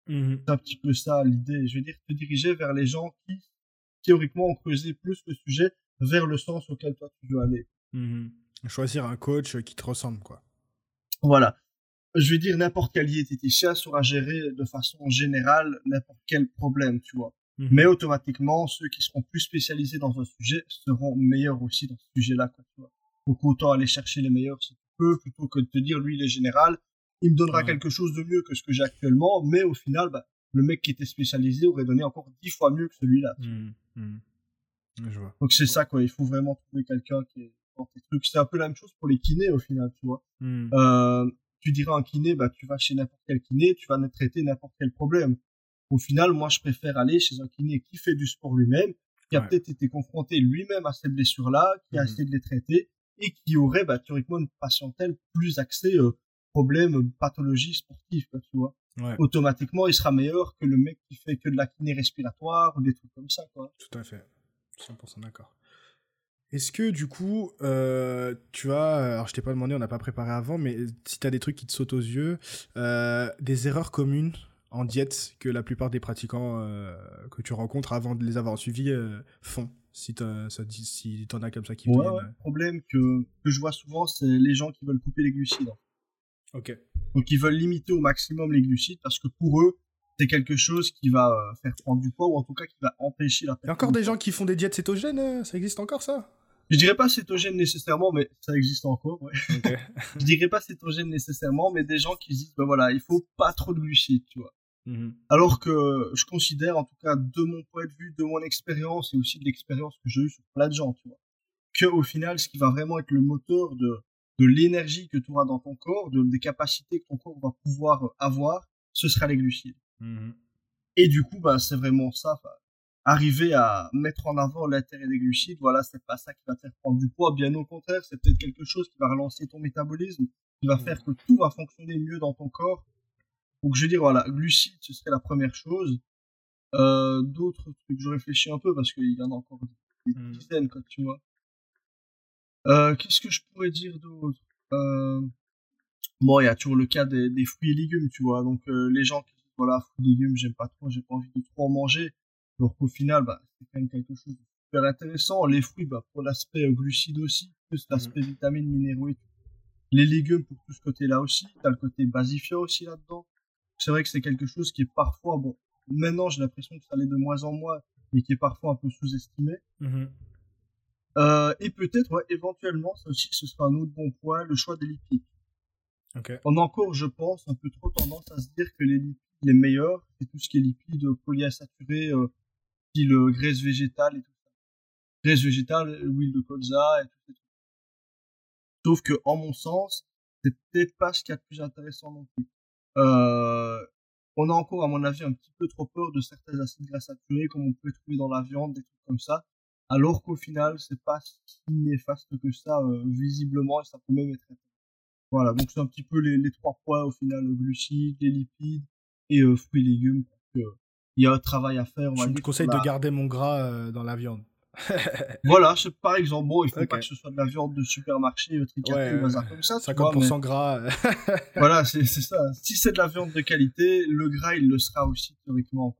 Mmh C'est un petit peu ça l'idée. Je veux dire, te diriger vers les gens qui, théoriquement, ont creusé plus le sujet vers le sens auquel toi tu veux aller. Mmh Choisir un coach qui te ressemble, quoi. Voilà. Je veux dire, n'importe quel diététicien saura gérer de façon générale n'importe quel problème, tu vois. Mhm. Mais automatiquement, ceux qui seront plus spécialisés dans un sujet seront meilleurs aussi dans ce sujet-là. Donc autant aller chercher les meilleurs si tu peux, plutôt que de te dire, lui, il est général, il me donnera quelque chose de mieux que ce que j'ai actuellement, mais au final, bah, le mec qui était spécialisé aurait donné encore dix fois mieux que celui-là. Mhm. Mhm. Donc c'est ça, quoi. Il faut vraiment trouver quelqu'un qui est dans tes trucs. C'est un peu la même chose pour les kinés, au final, tu vois. Euh, tu diras un kiné, bah, tu vas chez n'importe quel kiné, tu vas traiter n'importe quel problème. Au final, moi, je préfère aller chez un kiné qui fait du sport lui-même, qui a peut-être été confronté lui-même à ces blessures-là, qui a Mhm. essayé de les traiter et qui aurait bah, théoriquement une patientèle plus axée euh, problèmes, euh, pathologies sportives, quoi, tu vois. Ouais, Automatiquement, il sera meilleur que le mec qui fait que de la kiné respiratoire ou des trucs comme ça, quoi. tout à fait. 100% d'accord. Est-ce que du coup, euh, tu as, alors je t'ai pas demandé, on n'a pas préparé avant, mais si tu as des trucs qui te sautent aux yeux, euh, des erreurs communes en diète que la plupart des pratiquants euh, que tu rencontres avant de les avoir suivis euh, font, si t'en si as comme ça qui Ouais, viennent. Le problème que, que je vois souvent, c'est les gens qui veulent couper les glucides. euh. Ok. Donc, ils veulent limiter au maximum les glucides parce que pour eux, c'est quelque chose qui va euh, faire prendre du poids ou en tout cas qui va empêcher la Il perte y a encore de des gens qui font des diètes cétogènes, ça existe encore ça? Je dirais pas cétogène nécessairement, mais ça existe encore, ouais. Ok. Je dirais pas cétogène nécessairement, mais des gens qui se disent, ben voilà, il faut pas trop de glucides, tu vois. Mhm. Alors que je considère, en tout cas, de mon point de vue, de mon expérience et aussi de l'expérience que j'ai eue sur plein de gens, tu vois, que au final, ce qui va vraiment être le moteur de, de l'énergie que tu auras dans ton corps, de, des capacités que ton corps va pouvoir avoir, ce sera les glucides. Mhm. Et du coup, bah, c'est vraiment ça. Arriver à mettre en avant l'intérêt des glucides, voilà, c'est pas ça qui va te faire prendre du poids. Bien au contraire, c'est peut-être quelque chose qui va relancer ton métabolisme, qui va faire que tout va fonctionner mieux dans ton corps. Donc, je veux dire, voilà, glucides, ce serait la première chose. Euh, d'autres trucs, je réfléchis un peu parce qu'il y en a encore des Mhm. dizaines, quoi, tu vois. Euh, qu'est-ce que je pourrais dire d'autre? Euh... Bon, il y a toujours le cas des, des fruits et légumes, tu vois. Donc, euh, les gens qui disent, voilà, fruits et légumes, j'aime pas trop, j'ai pas envie de trop en manger. Alors qu'au final, bah, c'est quand même quelque chose de super intéressant. Les fruits, bah, pour l'aspect euh, glucides aussi, plus l'aspect vitamines, minéraux et tout. Les légumes pour tout ce côté-là aussi. T'as le côté basifiant aussi là-dedans. C'est vrai que c'est quelque chose qui est parfois, bon, maintenant j'ai l'impression que ça l'est de moins en moins, mais qui est parfois un peu sous-estimé. Mhm. Euh, et peut-être, ouais, éventuellement, ça aussi, ce sera un autre bon point, le choix des lipides. Ok. On a encore, je pense, un peu trop tendance à se dire que les lipides les meilleurs, c'est tout ce qui est lipides polyinsaturés, euh, style euh, graisse végétale et tout ça. Graisse végétale, euh, huile de colza et tout ça. Sauf que, en mon sens, c'est peut-être pas ce qu'il y a de plus intéressant non plus. Euh, on a encore, à mon avis, un petit peu trop peur de certains acides gras saturés, comme on peut trouver dans la viande, des trucs comme ça. Alors qu'au final, c'est pas si néfaste que ça, visiblement, et ça peut même être voilà, donc c'est un petit peu les, trois points au final, glucides, les lipides et fruits et légumes. Il y a un travail à faire. On Je te conseille de garder mon gras euh, dans la viande. Voilà, par exemple, bon, il faut pas que ce soit de la viande de supermarché, euh, tricaté, Ouais, ou bazar comme ça. tu 50% vois, mais gras. voilà, c'est ça. Si c'est de la viande de qualité, le gras, il le sera aussi théoriquement.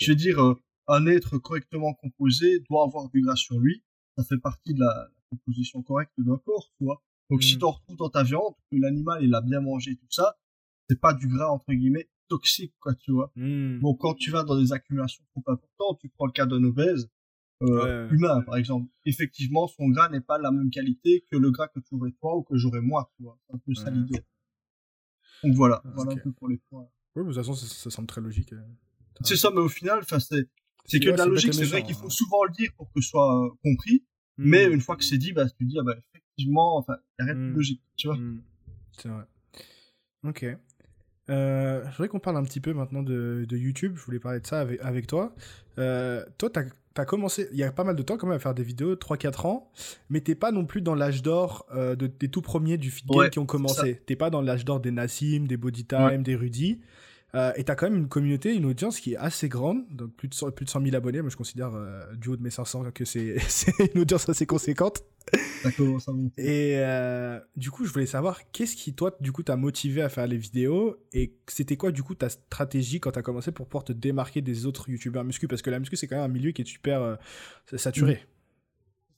Je veux dire, euh, un être correctement composé doit avoir du gras sur lui. Ça fait partie de la, la composition correcte d'un corps, tu vois. Donc, si Mm. tu en retrouves dans ta viande, que l'animal, il a bien mangé, tout ça, c'est pas du gras, entre guillemets, toxique, quoi, tu vois. Hmm. Bon, quand tu vas dans des accumulations trop importantes, tu prends le cas d'un obèse, euh, Ouais. humain, par exemple. Effectivement, son gras n'est pas de la même qualité que le gras que tu aurais toi ou que j'aurais moi, tu vois. C'est un peu ça Ouais. l'idée. Donc voilà, Ah, voilà un peu pour les points. Ouais, mais de toute façon, ça, ça semble très logique. euh. C'est ça, mais au final, c'est, c'est que de la logique, c'est vrai qu'il faut hein. souvent le dire pour que ce soit euh, compris, Hmm. mais une fois que c'est dit, bah, tu dis, ah bah, effectivement, enfin, il n'y a rien de Mm. logique, tu vois. Hmm. C'est vrai. Ok. Euh, je voudrais qu'on parle un petit peu maintenant de, de YouTube. Je voulais parler de ça avec, avec toi. Euh, toi, tu as, commencé il y a pas mal de temps quand même à faire des vidéos, 3-4 ans, mais t'es pas non plus dans l'âge d'or euh, de, des tout premiers du feed Ouais, qui ont commencé. T'es pas dans l'âge d'or des Nassim, des Bodytime, Ouais. des Rudy. Euh, et t'as quand même une communauté, une audience qui est assez grande, donc plus de 100, plus de 100 000 abonnés. Moi, je considère euh, du haut de mes 500 que c'est une audience assez conséquente. Ça commence à monter. Et euh, du coup, je voulais savoir qu'est-ce qui, toi, du coup, t'a motivé à faire les vidéos? Et c'était quoi, du coup, ta stratégie quand t'as commencé pour pouvoir te démarquer des autres youtubeurs muscu? Parce que la muscu, c'est quand même un milieu qui est super euh, saturé.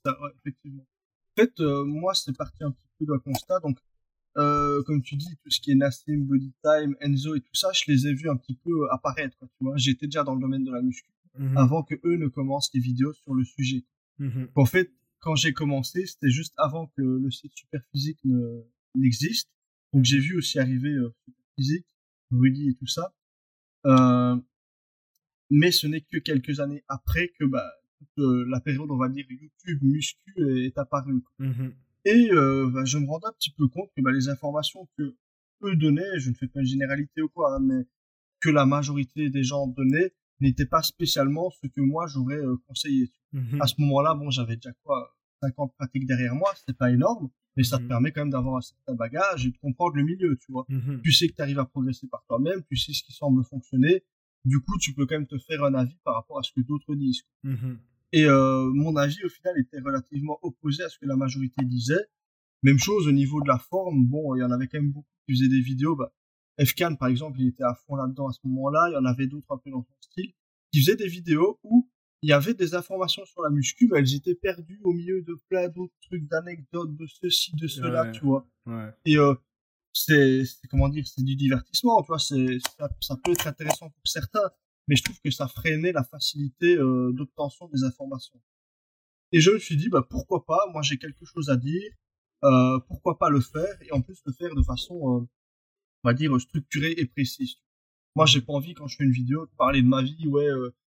Ça, ouais, effectivement. En fait, moi, c'est parti un petit peu d'un constat. Donc, euh, comme tu dis, tout ce qui est Nassim, Bodytime, Enzo et tout ça, je les ai vus un petit peu apparaître. Quoi, tu vois, j'étais déjà dans le domaine de la muscu Mhm. avant que eux ne commencent les vidéos sur le sujet. Mhm. En fait, quand j'ai commencé, c'était juste avant que le site Superphysique ne n'existe. Donc, j'ai vu aussi arriver euh, Superphysique, Rudy et tout ça. Euh, mais ce n'est que quelques années après que bah, toute euh, la période, on va dire, YouTube muscu est, apparue. quoi. Mhm. Et euh, bah, je me rendais un petit peu compte que bah, les informations que eux donnaient, je ne fais pas une généralité ou quoi, hein, mais que la majorité des gens donnaient, n'était pas spécialement ce que moi j'aurais euh, conseillé. Mhm. À ce moment-là, bon, j'avais déjà quoi, 50 pratiques derrière moi, c'était pas énorme, mais ça te Mhm. permet quand même d'avoir un certain bagage et de comprendre le milieu, tu vois. Mhm. Tu sais que tu arrives à progresser par toi-même, tu sais ce qui semble fonctionner. Du coup, tu peux quand même te faire un avis par rapport à ce que d'autres disent. Et euh, mon avis, au final, était relativement opposé à ce que la majorité disait. Même chose au niveau de la forme. Bon, il y en avait quand même beaucoup qui faisaient des vidéos. Bah, Fcan, par exemple, il était à fond là-dedans à ce moment-là. Il y en avait d'autres un peu dans son style qui faisaient des vidéos où il y avait des informations sur la muscu, mais elles étaient perdues au milieu de plein d'autres trucs, d'anecdotes, de ceci, de cela, Ouais. tu vois. Ouais. Et euh, c'est, c'est- comment dire, c'est du divertissement, tu vois. C'est, ça, ça peut être intéressant pour certains, mais je trouve que ça freinait la facilité euh, d'obtention des informations. Et je me suis dit, bah pourquoi pas? Moi, j'ai quelque chose à dire. Euh, pourquoi pas le faire Et en plus, le faire de façon, euh, on va dire, structurée et précise. Moi, j'ai pas envie quand je fais une vidéo de parler de ma vie. Ouais,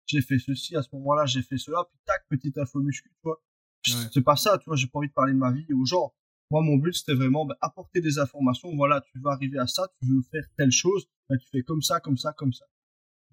j'ai fait ceci à ce moment-là, j'ai fait cela, puis tac, petite info muscu, tu vois. Ouais. C'est pas ça, tu vois. J'ai pas envie de parler de ma vie aux gens. Moi, mon but, c'était vraiment bah, apporter des informations. Voilà, tu veux arriver à ça, tu veux faire telle chose, bah, tu fais comme ça, comme ça, comme ça.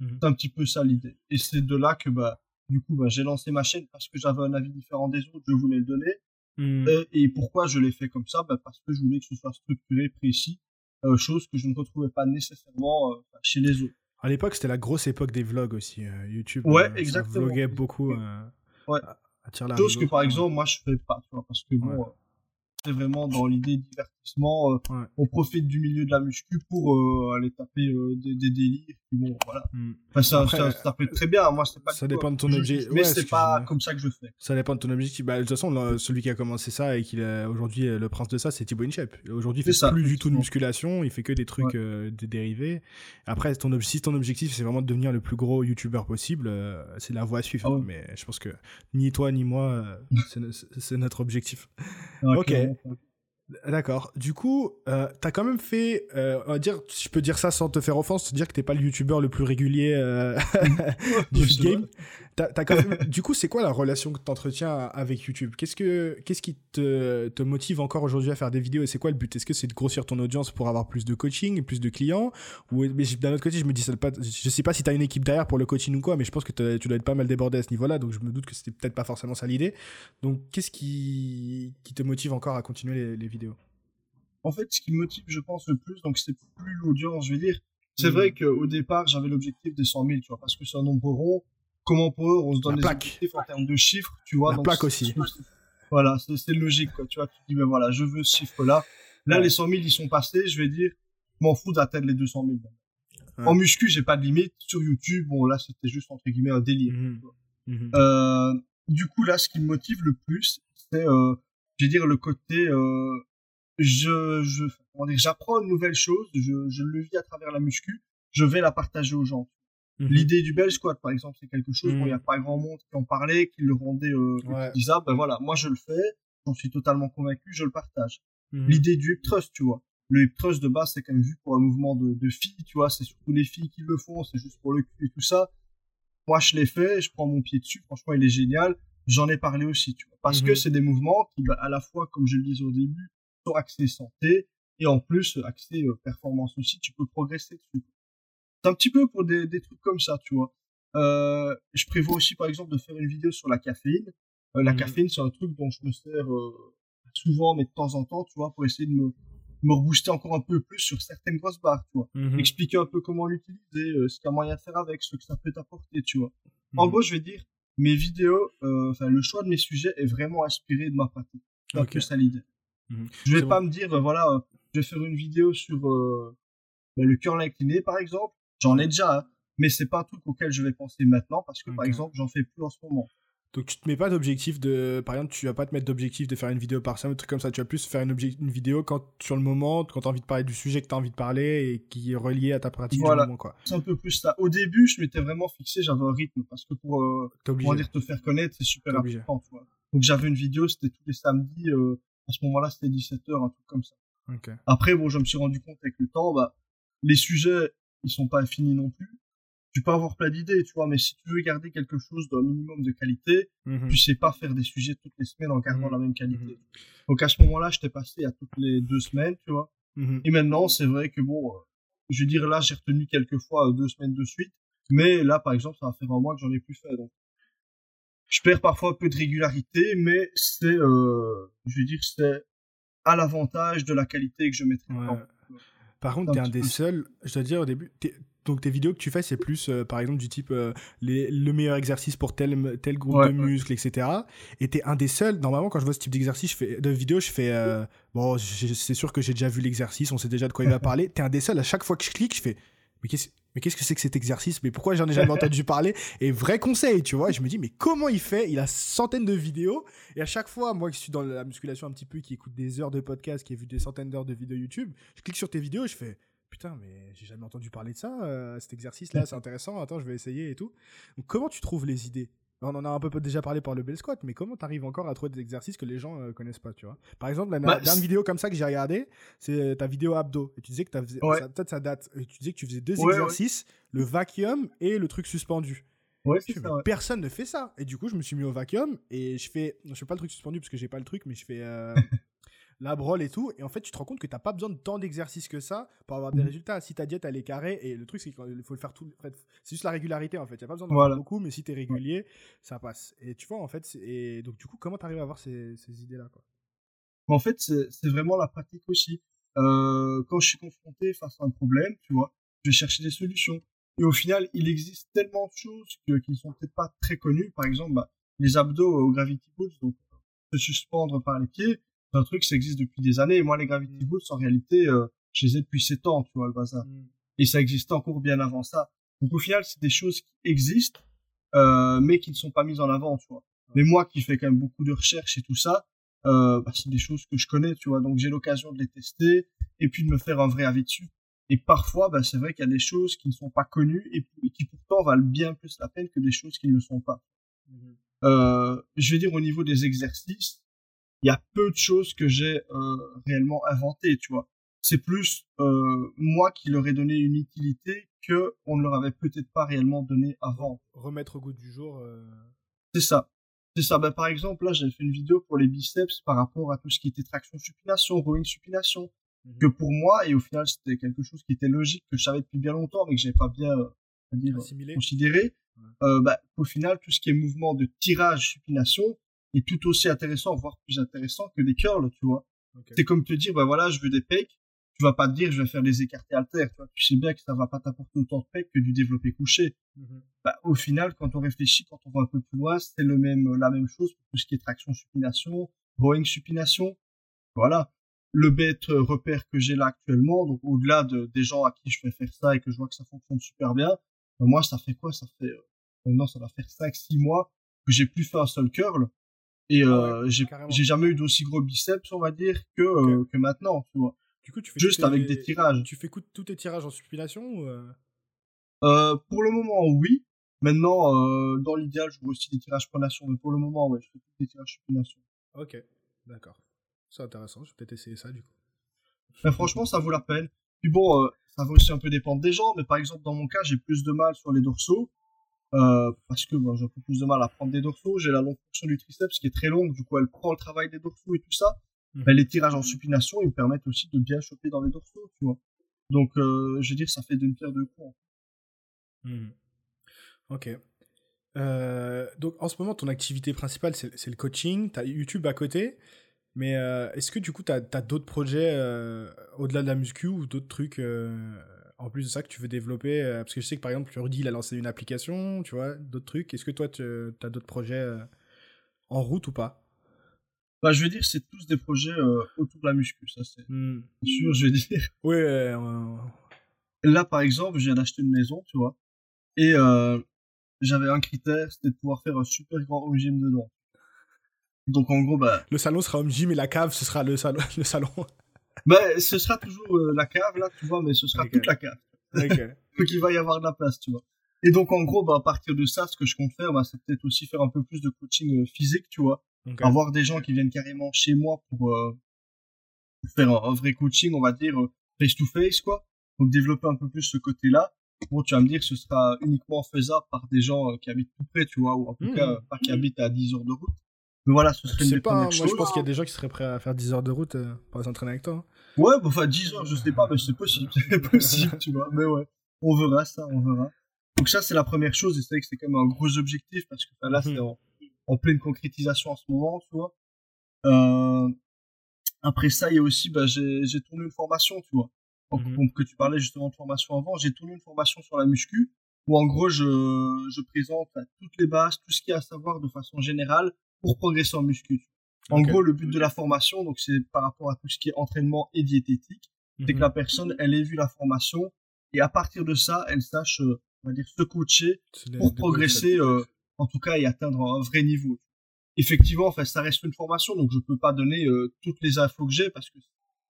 Mhm. C'est un petit peu ça l'idée. Et c'est de là que, bah, du coup, bah, j'ai lancé ma chaîne parce que j'avais un avis différent des autres, je voulais le donner. Mhm. Euh, et pourquoi je l'ai fait comme ça? Bah, Parce que je voulais que ce soit structuré, précis, euh, chose que je ne retrouvais pas nécessairement euh, chez les autres. À l'époque, c'était la grosse époque des vlogs aussi. euh, YouTube, Ouais, euh, ça exactement. vloguait beaucoup. Ouais. à- à Chose que, par exemple, moi, je fais pas, tu vois, parce que bon, Ouais. c'est vraiment dans l'idée divertissement. Euh, Ouais. On profite du milieu de la muscu pour euh, aller taper euh, des, des délires. bon, voilà. Mhm. Enfin, ça, Après, ça, être très bien. Moi, pas ça dépend de ton objet- Mais ouais, c'est pas comme ça que je fais. Ça dépend de ton objectif. Bah, de toute façon, celui qui a commencé ça et qui est aujourd'hui le prince de ça, c'est Thibaut Inchep. Aujourd'hui, il fait ça, plus du tout de musculation, il fait que des trucs Ouais. euh, des dérivés. Après, ton si ton objectif c'est vraiment de devenir le plus gros youtubeur possible, euh, c'est la voie à suivre. Ah. Mais je pense que ni toi ni moi, c'est no- c'est c'est notre objectif. Ok. D'accord. Du coup, euh, t'as quand même fait, euh, on va dire, si je peux dire ça sans te faire offense, te dire que t'es pas le youtubeur le plus régulier euh, du game. quand même- du coup, c'est quoi la relation que t'entretiens avec YouTube? Qu'est-ce que, qu'est-ce qui te, te motive encore aujourd'hui à faire des vidéos et c'est quoi le but? Est-ce que c'est de grossir ton audience pour avoir plus de coaching et plus de clients? Ou mais d'un autre côté, je me dis, ça pas, je sais pas si t'as une équipe derrière pour le coaching ou quoi, mais je pense que tu dois être pas mal débordé à ce niveau-là, donc je me doute que c'était peut-être pas forcément ça l'idée. Donc, qu'est-ce qui, qui te motive encore à continuer les, les vidéos En fait, ce qui me motive, je pense, le plus, donc c'est plus l'audience, je veux dire. C'est Mhm. vrai qu'au départ, j'avais l'objectif des 100 000, tu vois, parce que c'est un nombre rond. Comme empereur, on se donne La des plaque. objectifs en termes de chiffres, tu vois. La donc plaque aussi. Voilà, c'est logique, quoi. Tu vois, tu te dis, ben voilà, je veux ce chiffre-là. Là, les 100 000, ils sont passés, je vais dire, je m'en fous d'atteindre les 200 000. Ouais. En muscu, j'ai pas de limite. Sur YouTube, bon, là, c'était juste, entre guillemets, un délire. Mhm. Mhm. Euh, du coup, là, ce qui me motive le plus, c'est, euh, je dire, le côté, euh, je, je, comment dire, j'apprends une nouvelle chose, je, je le vis à travers la muscu, je vais la partager aux gens. Mhm. L'idée du bel squat, par exemple, c'est quelque chose, Mhm. bon, il n'y a pas grand monde qui en parlait, qui le rendait, euh, Ouais. qui disait, ah, ben voilà, moi, je le fais, j'en suis totalement convaincu, je le partage. Mhm. L'idée du hip thrust, tu vois. Le hip thrust de base, c'est quand même vu pour un mouvement de, de filles, tu vois, c'est surtout les filles qui le font, c'est juste pour le cul et tout ça. Moi, je l'ai fait, je prends mon pied dessus, franchement, il est génial. J'en ai parlé aussi, tu vois. Parce Mhm. que c'est des mouvements qui, bah, à la fois, comme je le disais au début, sont axés santé, et en plus, axés euh, performance aussi, tu peux progresser dessus. C'est un petit peu pour des, des trucs comme ça, tu vois. Euh, je prévois aussi, par exemple, de faire une vidéo sur la caféine. Euh, la Mhm. caféine, c'est un truc dont je me sers euh, souvent, mais de temps en temps, tu vois, pour essayer de me, me rebooster encore un peu plus sur certaines grosses barres, tu vois. Mhm. Expliquer un peu comment l'utiliser, euh, ce qu'il y a moyen de faire avec, ce que ça peut t'apporter, tu vois. En Mhm. gros, je vais dire, mes vidéos, euh, enfin, le choix de mes sujets est vraiment inspiré de ma pratique. C'est un Ok. peu ça l'idée. Mhm. Je vais pas me dire, euh, voilà, euh, je vais faire une vidéo sur euh, ben, le curl incliné, par exemple. J'en ai déjà, hein, mais c'est pas un truc auquel je vais penser maintenant parce que, par exemple, j'en fais plus en ce moment. Donc tu te mets pas d'objectif de, par exemple, tu vas pas te mettre d'objectif de faire une vidéo par semaine, un truc comme ça. Tu vas plus faire une, obje- une vidéo quand sur le moment, quand t'as envie de parler du sujet que t'as envie de parler et qui est relié à ta pratique Voilà. du moment, quoi. C'est un peu plus ça. Au début, je m'étais vraiment fixé, j'avais un rythme parce que pour, euh, comment dire, te faire connaître, c'est super important, tu vois. Donc j'avais une vidéo, c'était tous les samedis, euh, à ce moment-là, c'était 17h, un truc comme ça. Ok. Après, bon, je me suis rendu compte avec le temps, bah, les sujets, ils sont pas infinis non plus. Tu peux avoir plein d'idées, tu vois, mais si tu veux garder quelque chose d'un minimum de qualité, Mhm. tu sais pas faire des sujets toutes les semaines en gardant Mhm. la même qualité. Mhm. Donc à ce moment-là, j'étais passé à toutes les deux semaines, tu vois. Mhm. Et maintenant, c'est vrai que bon, euh, je veux dire là, j'ai retenu quelques fois euh, deux semaines de suite, Mais là, par exemple, ça va faire un mois que j'en ai plus fait. Donc, je perds parfois un peu de régularité, mais c'est, euh, je veux dire, c'est à l'avantage de la qualité que je mettrai Par contre, t'es un, des seuls, je dois dire au début, donc tes vidéos que tu fais, c'est plus, euh, par exemple, du type euh, les, le meilleur exercice pour tel, tel groupe de muscles, etc. Et t'es un des seuls, normalement, quand je vois ce type d'exercice, je fais, de vidéo, je fais, euh, bon, c'est sûr que j'ai déjà vu l'exercice, on sait déjà de quoi il va parler. T'es un des seuls, à chaque fois que je clique, je fais, mais qu'est-ce mais qu'est-ce que c'est que cet exercice? Mais pourquoi j'en ai jamais entendu parler? Et vrai conseil, tu vois. je me dis, mais comment il fait? Il a centaines de vidéos. Et à chaque fois, moi qui suis dans la musculation un petit peu, qui écoute des heures de podcast, qui a vu des centaines d'heures de vidéos YouTube, je clique sur tes vidéos, je fais, putain, mais j'ai jamais entendu parler de ça, euh, cet exercice-là, c'est intéressant, attends, je vais essayer et tout. Donc, comment tu trouves les idées? On en a un peu déjà parlé par le bell squat, mais comment tu arrives encore à trouver des exercices que les gens ne euh, connaissent pas, tu vois? Par exemple, la bah, dernière vidéo comme ça que j'ai regardé, c'est euh, ta vidéo abdo. Et tu disais que peut-être ça date. Et tu disais que tu faisais deux exercices, le vacuum et le truc suspendu. Ouais, Personne ne fait ça. Et du coup, je me suis mis au vacuum et je fais, je fais pas le truc suspendu parce que j'ai pas le truc, mais je fais la brole et tout. Et en fait, tu te rends compte que tu n'as pas besoin de tant d'exercices que ça pour avoir des mm. résultats. Si ta diète, elle est carrée, et le truc, c'est qu'il faut le faire tout. c'est juste la régularité, en fait. Il n'y a pas besoin d'en faire beaucoup, mais si tu es régulier, ça passe. Et tu vois, en fait, et donc, du coup, comment tu arrives à avoir ces, idées-là, quoi? En fait, c'est vraiment la pratique aussi. Euh, quand je suis confronté face à un problème, tu vois, je vais chercher des solutions. Et au final, il existe tellement de choses qui ne sont peut-être pas très connues. Par exemple, bah, les abdos au gravity pulse, donc se suspendre par les pieds, un truc, ça existe depuis des années. Et moi, les Gravity Boots, en réalité, euh, je les ai depuis 7 ans, tu vois, le bazar. Mm. Et ça existait encore bien avant ça. Donc au final, c'est des choses qui existent, euh, mais qui ne sont pas mises en avant, tu vois. Mais moi, qui fais quand même beaucoup de recherches et tout ça, euh, bah, c'est des choses que je connais, tu vois. Donc j'ai l'occasion de les tester et puis de me faire un vrai avis dessus. Et parfois, bah, c'est vrai qu'il y a des choses qui ne sont pas connues et, qui pourtant valent bien plus la peine que des choses qui ne le sont pas. Mm-hmm. Euh, je vais dire au niveau des exercices, il y a peu de choses que j'ai euh, réellement inventées, tu vois. C'est plus euh, moi qui leur ai donné une utilité que on ne leur avait peut-être pas réellement donné avant. Remettre au goût du jour. Euh. C'est ça. C'est ça. Ben, par exemple, là, j'avais fait une vidéo pour les biceps par rapport à tout ce qui était traction supination, rowing supination, mhm. que pour moi, et au final, c'était quelque chose qui était logique, que je savais depuis bien longtemps, mais que j'avais pas bien dire, considéré. bah, au final, tout ce qui est mouvement de tirage supination, est tout aussi intéressant, voire plus intéressant que des curls, tu vois. C'est comme te dire, bah voilà, je veux des pecs. Tu vas pas te dire, je vais faire des écartés haltères, tu vois. Tu sais bien que ça va pas t'apporter autant de pecs que du développé couché. Mhm. Bah, au final, quand on réfléchit, quand on va un peu plus loin, c'est le même, la même chose pour tout ce qui est traction supination, rowing supination. Voilà. Le bête repère que j'ai là actuellement, donc au-delà de, des gens à qui je fais faire ça et que je vois que ça fonctionne super bien, bah, moi, ça fait quoi? Ça fait, euh, maintenant, ça va faire 5, 6 mois que j'ai plus fait un seul curl. Et ah euh, j'ai jamais eu d'aussi gros biceps, on va dire, que, euh, que maintenant, tu vois. Du coup, tu fais Juste avec des tirages. Tu fais tous tes tirages en supination ou euh... pour le moment, oui. Maintenant, dans l'idéal, je veux aussi des tirages pronation, mais pour le moment, ouais, je fais tous des tirages supination. Ok, d'accord. C'est intéressant, je vais peut-être essayer ça, du coup. Mais franchement, ça vaut la peine. Puis bon, ça va aussi un peu dépendre des gens, mais par exemple, dans mon cas, j'ai plus de mal sur les dorsaux. Euh, parce que j'ai un peu plus de mal à prendre des dorsaux. J'ai la longue fonction du triceps qui est très longue, du coup elle prend le travail des dorsaux et tout ça. Mhm. Les tirages en supination, ils me permettent aussi de bien choper dans les dorsaux, tu vois. Donc euh, je veux dire, ça fait d'une pierre deux coups. Mhm. Ok. Euh, donc en ce moment, ton activité principale, c'est le coaching. Tu as YouTube à côté. Mais est-ce que du coup, tu as, as d'autres projets au-delà de la muscu ou d'autres trucs en plus de ça que tu veux développer euh, Parce que je sais que par exemple, Rudy, il a lancé une application, tu vois, d'autres trucs. Est-ce que toi, tu as d'autres projets euh, en route ou pas? Bah, je veux dire, c'est tous des projets euh, autour de la muscu, ça c'est hmm. sûr, je veux dire. Oui. Là, par exemple, je viens d'acheter une maison, tu vois, et j'avais un critère, c'était de pouvoir faire un super grand home gym dedans. Donc en gros, bah. Le salon sera home gym et la cave, ce sera le, salon. Le salon. Ben, ce sera toujours euh, la cave, là, tu vois, mais ce sera toute la cave. Okay. qu'il va y avoir de la place, tu vois. Et donc, en gros, bah, à partir de ça, ce que je compte faire, bah, c'est peut-être aussi faire un peu plus de coaching euh, physique, tu vois. Avoir des gens qui viennent carrément chez moi pour, euh, faire un, vrai coaching, on va dire, face to face, quoi. Donc, développer un peu plus ce côté-là. Bon, tu vas me dire que ce sera uniquement faisable par des gens qui habitent tout près, tu vois, ou en tout mmh. cas, pas qui habitent à 10 heures de route. Mais voilà, ce serait une pas, Moi, je pense qu'il y a des gens qui seraient prêts à faire 10 heures de route euh, pour s'entraîner avec toi. Hein. Ouais, bah, enfin, 10 heures, je sais pas, mais c'est possible. C'est possible, tu vois. Mais ouais, on verra ça, on verra. Donc ça, c'est la première chose, et c'est vrai que c'est quand même un gros objectif, parce que là, c'est Mhm. en, pleine concrétisation en ce moment, tu vois. Euh, après ça, il y a aussi, bah, j'ai j'ai tourné une formation, tu vois. Donc, Mhm. que tu parlais justement de formation avant, j'ai tourné une formation sur la muscu, où en gros, je, je présente bah, toutes les bases, tout ce qu'il y a à savoir de façon générale pour progresser en muscu. En gros, le but de la formation, donc c'est par rapport à tout ce qui est entraînement et diététique, c'est que Mhm. la personne, elle ait vu la formation, et à partir de ça, elle sache, euh, on va dire, se coacher pour progresser, euh, en tout cas, et atteindre un vrai niveau. Effectivement, enfin, ça reste une formation, donc je peux pas donner euh, toutes les infos que j'ai parce que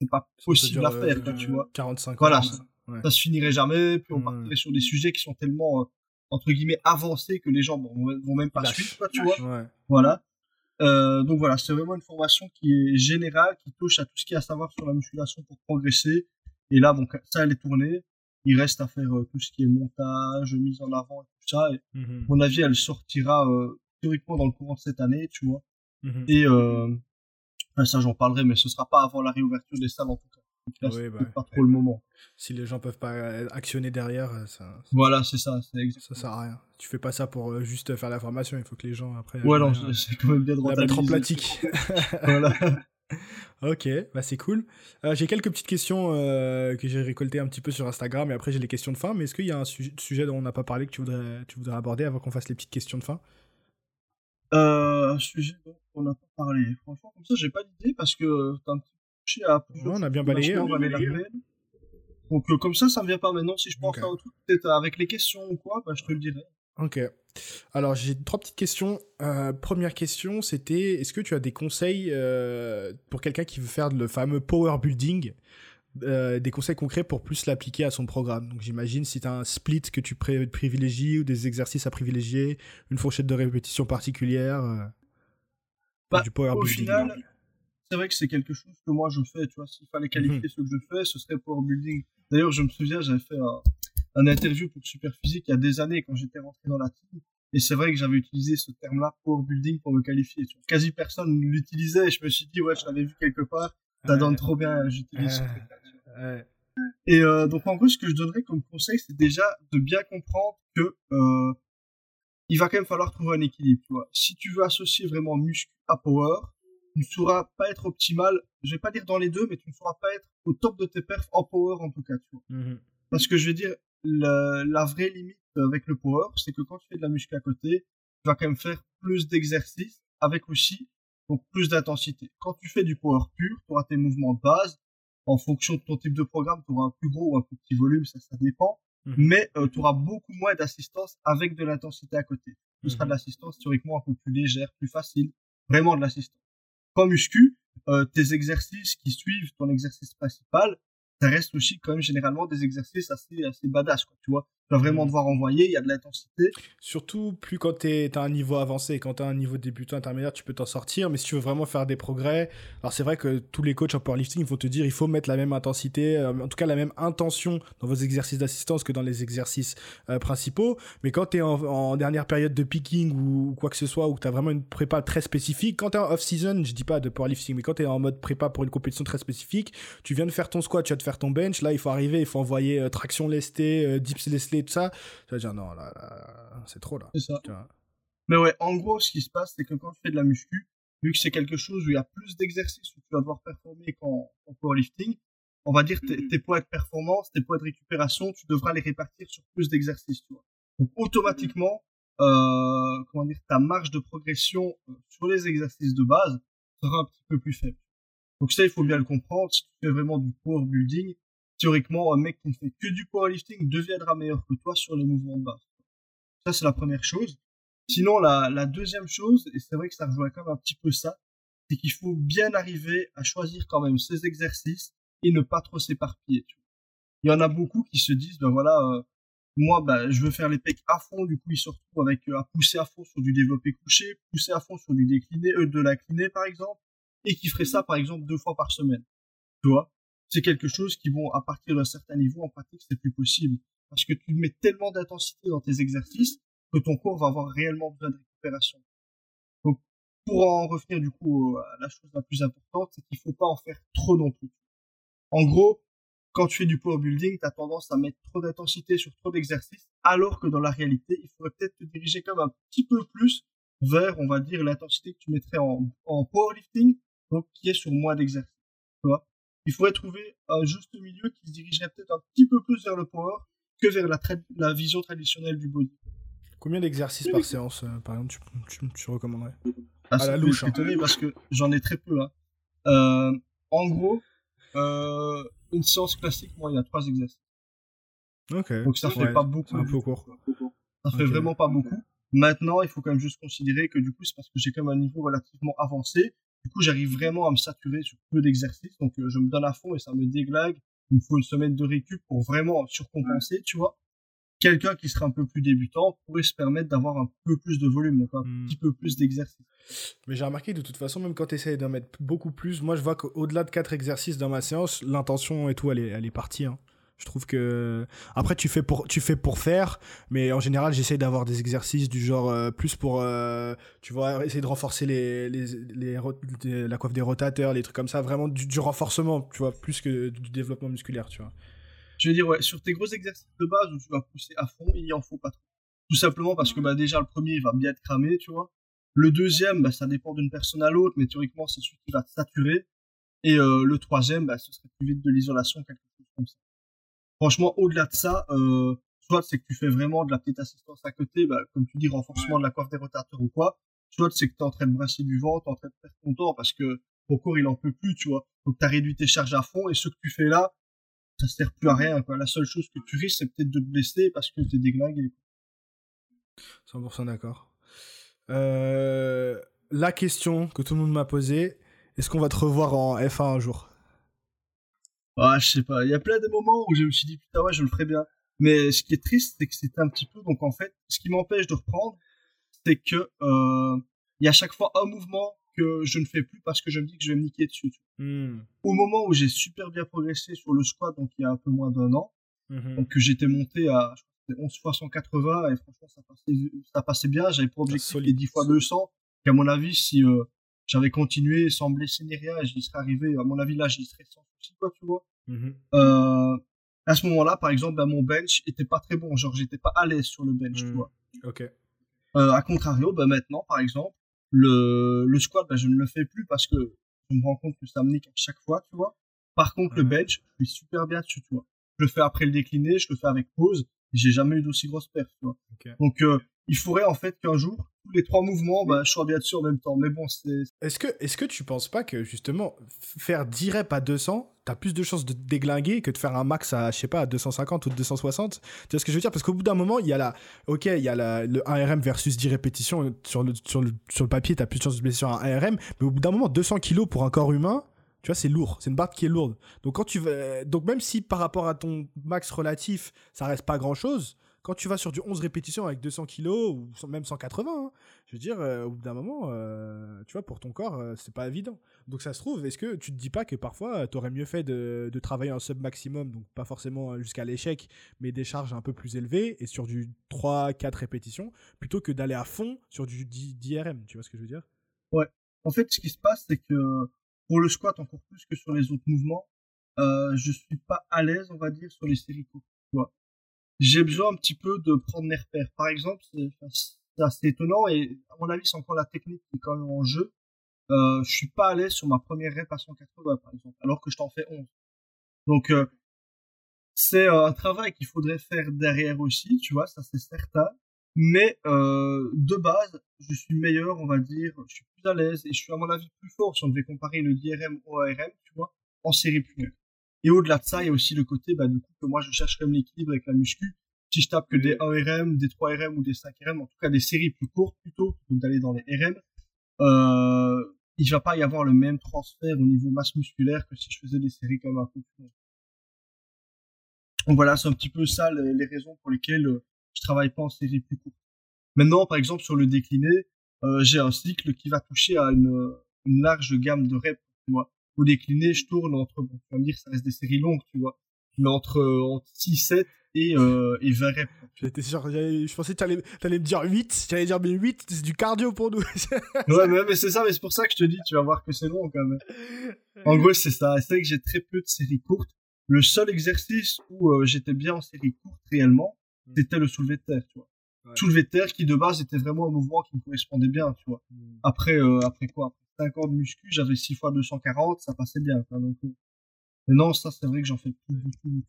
c'est pas possible durer, à faire, euh, tu vois. 45 Voilà, ans. ça- Ouais. Ça se finirait jamais, puis on Ouais. partirait sur des sujets qui sont tellement euh, entre guillemets avancés que les gens bon, vont même pas suivre, tu vois. Ouais. Voilà. Euh, donc voilà, c'est vraiment une formation qui est générale, qui touche à tout ce qu'il y a à savoir sur la musculation pour progresser. Et là, bon, ça, elle est tournée. Il reste à faire euh, tout ce qui est montage, mise en avant et tout ça. Et Mhm. mon avis, elle sortira euh, théoriquement dans le courant de cette année, tu vois. Mhm. Et euh, ça, j'en parlerai, mais ce sera pas avant la réouverture des salles en tout cas. Donc là, Oui, bah, pas trop le moment. Si les gens peuvent pas euh, actionner derrière, euh, ça, Voilà, c'est ça, ça sert à rien. Tu fais pas ça pour euh, juste faire la formation, il faut que les gens après Ouais, non, c'est quand même bien de la mettre en pratique. Voilà. ok, bah c'est cool. Euh, j'ai quelques petites questions euh, que j'ai récoltées un petit peu sur Instagram et après j'ai les questions de fin. Mais est-ce qu'il y a un sujet, sujet dont on n'a pas parlé que tu voudrais, tu voudrais aborder avant qu'on fasse les petites questions de fin? Euh, un sujet dont on n'a pas parlé. Franchement, comme ça, j'ai pas d'idée parce que un petit à plusieurs Ouais, on a bien balayé, hein. Donc, euh, comme ça, ça me vient pas maintenant. Si je pense Ok. à un truc, peut-être avec les questions ou quoi, bah, je te le dirai. Ok. Alors j'ai trois petites questions. Euh, première question, c'était est-ce que tu as des conseils euh, pour quelqu'un qui veut faire le fameux power building euh, des conseils concrets pour plus l'appliquer à son programme? Donc j'imagine si tu as un split que tu privilégies ou des exercices à privilégier, une fourchette de répétition particulière euh, Bah, du power Au building. final, c'est vrai que c'est quelque chose que moi je fais. Tu vois, s'il fallait qualifier Mhm. ce que je fais, ce serait power building. D'ailleurs, je me souviens, j'avais fait un, un interview pour Superphysique il y a des années quand j'étais rentré dans la team. Et c'est vrai que j'avais utilisé ce terme-là, power building, pour me qualifier. Tu vois. Quasi personne l'utilisait et je me suis dit, ouais, je l'avais vu quelque part. Ça donne trop bien, j'utilise ce. Et euh, donc en gros, ce que je donnerais comme conseil, c'est déjà de bien comprendre que euh, il va quand même falloir trouver un équilibre. Tu vois. Si tu veux associer vraiment muscle à power, tu ne sauras pas être optimal. Je vais pas dire dans les deux, mais tu ne sauras pas être au top de tes perfs en power en tout cas. Tu vois. Mhm. Parce que je veux dire, la, la vraie limite avec le power, c'est que quand tu fais de la muscu à côté, tu vas quand même faire plus d'exercices avec aussi donc plus d'intensité. Quand tu fais du power pur, tu auras tes mouvements de base. En fonction de ton type de programme, tu auras un plus gros ou un plus petit volume, ça, ça dépend. Mhm. Mais tu auras beaucoup moins d'assistance avec de l'intensité à côté. Ce sera Mhm. de l'assistance théoriquement un peu plus légère, plus facile. Vraiment de l'assistance. Quand muscu, euh, tes exercices qui suivent ton exercice principal, ça reste aussi quand même généralement des exercices assez, assez badass, quoi, tu vois. Vas vraiment devoir envoyer, il y a de l'intensité. Surtout, plus quand tu as un niveau avancé, quand tu as un niveau débutant intermédiaire, tu peux t'en sortir, mais si tu veux vraiment faire des progrès, alors c'est vrai que tous les coachs en powerlifting vont te dire il faut mettre la même intensité, euh, en tout cas la même intention dans vos exercices d'assistance que dans les exercices euh, principaux, mais quand tu es en, dernière période de picking ou, quoi que ce soit, ou que tu as vraiment une prépa très spécifique, quand tu es en off-season, je dis pas de powerlifting, mais quand tu es en mode prépa pour une compétition très spécifique, tu viens de faire ton squat, tu vas te faire ton bench, là il faut arriver, il faut envoyer euh, traction lestée, dips lestée, tout ça, tu vas dire non, là, là, c'est trop là. C'est ça. Tu vois? Mais ouais, en gros, ce qui se passe, c'est que quand tu fais de la muscu, vu que c'est quelque chose où il y a plus d'exercices où tu vas devoir performer qu'en en powerlifting, on va dire tes, tes poids de performance, tes poids de récupération, tu devras les répartir sur plus d'exercices, tu vois. Donc automatiquement, euh, comment dire, ta marge de progression euh, sur les exercices de base sera un petit peu plus faible. Donc ça, il faut bien le comprendre. Si tu fais vraiment du power building, théoriquement, un mec qui ne fait que du powerlifting deviendra meilleur que toi sur les mouvements de base. Ça, c'est la première chose. Sinon, la, la deuxième chose, et c'est vrai que ça rejoint quand même un petit peu ça, c'est qu'il faut bien arriver à choisir quand même ses exercices et ne pas trop s'éparpiller. Il y en a beaucoup qui se disent, ben voilà, euh, moi, ben, je veux faire les pecs à fond, du coup, ils se retrouvent avec euh, à pousser à fond sur du développé couché, pousser à fond sur du décliné, euh, de l'incliné, par exemple, et qui ferait ça, par exemple, deux fois par semaine. Tu vois? C'est quelque chose qui, bon, à partir d'un certain niveau, en pratique, c'est plus possible. Parce que tu mets tellement d'intensité dans tes exercices que ton corps va avoir réellement besoin de récupération. Donc, pour en revenir du coup à la chose la plus importante, c'est qu'il faut pas en faire trop non plus. En gros, quand tu fais du power building, tu as tendance à mettre trop d'intensité sur trop d'exercices, alors que dans la réalité, il faudrait peut-être te diriger comme un petit peu plus vers, on va dire, l'intensité que tu mettrais en, powerlifting, donc qui est sur moins d'exercices. Il faudrait trouver un juste milieu qui se dirigerait peut-être un petit peu plus vers le power que vers la, la vision traditionnelle du body. Combien d'exercices par séance, euh, par exemple, tu, tu, tu recommanderais ah, À la louche. Hein. parce que j'en ai très peu. Hein. Euh, en gros, euh, une séance classique, moi, il y a trois exercices. Ok. Donc ça fait pas beaucoup. Un peu court. Ça fait vraiment pas beaucoup. Maintenant, il faut quand même juste considérer que du coup, c'est parce que j'ai quand même un niveau relativement avancé. Du coup, j'arrive vraiment à me saturer sur peu d'exercices. Donc, euh, je me donne à fond et ça me déglague. Il me faut une semaine de récup pour vraiment surcompenser, tu vois. Quelqu'un qui serait un peu plus débutant pourrait se permettre d'avoir un peu plus de volume, donc un hmm. petit peu plus d'exercices. Mais j'ai remarqué de toute façon, même quand tu essayes d'en mettre beaucoup plus, moi je vois qu'au-delà de quatre exercices dans ma séance, l'intention et tout, elle est, elle est partie. Hein. Je trouve que après tu fais pour tu fais pour faire, mais en général j'essaie d'avoir des exercices du genre euh, plus pour euh, tu vois essayer de renforcer les, les, les, la coiffe des rotateurs, les trucs comme ça, vraiment du, renforcement, tu vois, plus que du développement musculaire, tu vois. Je veux dire ouais, sur tes gros exercices de base où tu vas pousser à fond, il en faut pas trop. Tout simplement parce que bah déjà le premier il va bien être cramé, tu vois. Le deuxième, bah, ça dépend d'une personne à l'autre, mais théoriquement c'est celui qui va te saturer. Et euh, le troisième, bah, ce serait plus vite de l'isolation, quelque chose comme ça. Franchement, au-delà de ça, euh, soit c'est que tu fais vraiment de la petite assistance à côté, bah, comme tu dis, renforcement de la coiffe des rotateurs ou quoi. Soit c'est que tu es en train de brasser du vent, tu en train de faire ton temps parce que ton corps il en peut plus, tu vois. Donc tu as réduit tes charges à fond et ce que tu fais là, ça sert plus à rien. La seule chose que tu risques, c'est peut-être de te blesser parce que tu es déglingué. 100% d'accord. Euh, la question que tout le monde m'a posée, est-ce qu'on va te revoir en F1 un jour? Ah, je sais pas. Il y a plein de moments où je me suis dit, putain, ouais, je le ferais bien. Mais ce qui est triste, c'est que c'était un petit peu, donc en fait, ce qui m'empêche de reprendre, c'est que, euh, il y a chaque fois un mouvement que je ne fais plus parce que je me dis que je vais me niquer dessus. Hmm. Au moment où j'ai super bien progressé sur le squat, donc il y a un peu moins d'un an, mhm. donc que j'étais monté à 11 fois 180 et franchement ça passait, ça passait bien. J'avais pour objectif les 10 fois 200. Et à mon avis, si euh, j'avais continué sans blesser ni rien, j'y serais arrivé. À mon avis, là, j'y serais sans quoi, tu vois. Mm-hmm. Euh, à ce moment-là, par exemple, ben, mon bench était pas très bon. Genre, j'étais pas à l'aise sur le bench, tu mm. vois. Ok. Euh, à contrario, ben, maintenant, par exemple, le, le squat, ben, je ne le fais plus parce que je me rends compte que ça me nique à chaque fois, tu vois. Par contre, le mm. bench, je suis super bien dessus, tu vois. Je le fais après le décliné, je le fais avec pause. J'ai jamais eu d'aussi grosse perte, tu vois. Donc, euh, il faudrait en fait qu'un jour, tous les trois mouvements, bah, sois bien dessus en même temps. Mais bon, c'est. Est-ce que, est-ce que tu penses pas que justement, faire 10 reps à 200, t'as plus de chances de déglinguer que de faire un max à, je sais pas, à 250 ou 260 Tu vois ce que je veux dire? Parce qu'au bout d'un moment, il y a la. Ok, il y a la, le 1RM versus 10 répétitions. Sur le, sur le, sur le papier, t'as plus de chances de blesser sur un 1RM. Mais au bout d'un moment, 200 kilos pour un corps humain. Tu vois, c'est lourd. C'est une barre qui est lourde. Donc, quand tu veux... Donc, même si par rapport à ton max relatif, ça reste pas grand chose, quand tu vas sur du 11 répétitions avec 200 kilos ou même 180, hein, je veux dire, euh, au bout d'un moment, euh, tu vois, pour ton corps, euh, c'est pas évident. Donc ça se trouve, est-ce que tu te dis pas que parfois, tu aurais mieux fait de, travailler un sub maximum, donc pas forcément jusqu'à l'échec, mais des charges un peu plus élevées et sur du 3-4 répétitions, plutôt que d'aller à fond sur du 10, RM, tu vois ce que je veux dire? Ouais. En fait, ce qui se passe, c'est que pour le squat, encore plus que sur les autres mouvements, je suis pas à l'aise, on va dire, sur les séries j'ai besoin un petit peu de prendre mes repères. Par exemple, c'est assez étonnant et à mon avis, c'est encore la technique qui est quand même en jeu. Euh, je suis pas l'aise sur ma première rep à 180 par exemple, alors que je t'en fais 11. Donc euh, c'est euh, un travail qu'il faudrait faire derrière aussi, tu vois, ça c'est certain. Mais euh, de base, je suis meilleur, on va dire, je suis plus à l'aise et je suis à mon avis plus fort si on devait comparer le DRM au ARM, tu vois, en série plus et au-delà de ça, il y a aussi le côté, bah, du coup, que moi, je cherche comme l'équilibre avec la muscu. Si je tape que des 1RM, des 3RM ou des 5RM, en tout cas des séries plus courtes plutôt, que d'aller dans les RM, euh, il va pas y avoir le même transfert au niveau masse musculaire que si je faisais des séries comme un peu plus Donc voilà, c'est un petit peu ça les, raisons pour lesquelles euh, je travaille pas en série plus courte. Maintenant, par exemple, sur le décliné, euh, j'ai un cycle qui va toucher à une, une large gamme de reps, tu vois au décliné, je tourne entre, bon, tu vas me dire, ça reste des séries longues, tu vois, mais entre, euh, entre 6, 7 et, euh, et 20 reps. J'étais sûr, je pensais que t'allais, allais me dire 8, j'allais dire, mais 8, c'est du cardio pour nous. ouais, mais, mais c'est ça, mais c'est pour ça que je te dis, tu vas voir que c'est long, quand même. En gros, c'est ça. C'est vrai que j'ai très peu de séries courtes. Le seul exercice où euh, j'étais bien en série courte réellement, Mm. c'était le soulevé de terre, tu vois. Ouais. Soulevé de terre qui de base était vraiment un mouvement qui me correspondait bien, tu vois. Hmm. Après, euh, après quoi? Après 5 ans de muscu, j'avais 6 fois 240, ça passait bien. Quoi, donc, euh, mais non, ça c'est vrai que j'en fais plus du tout.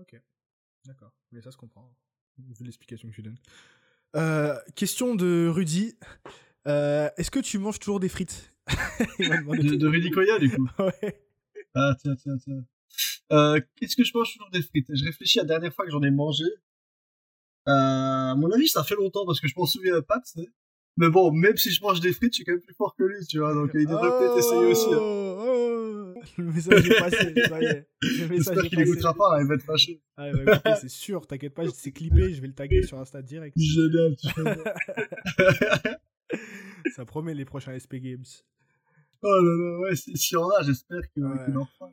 Ok, d'accord. Mais ça se comprend. Vu l'explication que tu donnes. Euh, question de Rudy. Euh, Est-ce que tu manges toujours des frites? De, de Rudy Koya, du coup. Ouais. Ah, tiens, tiens, tiens. Euh, Qu'est-ce que je mange toujours des frites? Je réfléchis à la dernière fois que j'en ai mangé. Euh, à mon avis, ça fait longtemps parce que je m'en souviens pas, tu sais. Mais bon, même si je mange des frites, je suis quand même plus fort que lui, tu vois. Donc, il devrait peut-être essayer aussi. hein. Oh, oh. Le message est passé, ça y est. Le message J'espère est qu'il pas, hein, il va être fâché. Ah, il va écouter, c'est sûr, t'inquiète pas, c'est clippé, je vais le taguer sur Insta direct. Génial, tu. Ça promet les prochains SP Games. Oh là là, ouais, si- en a, j'espère qu'il Ouais. qu'il en fera.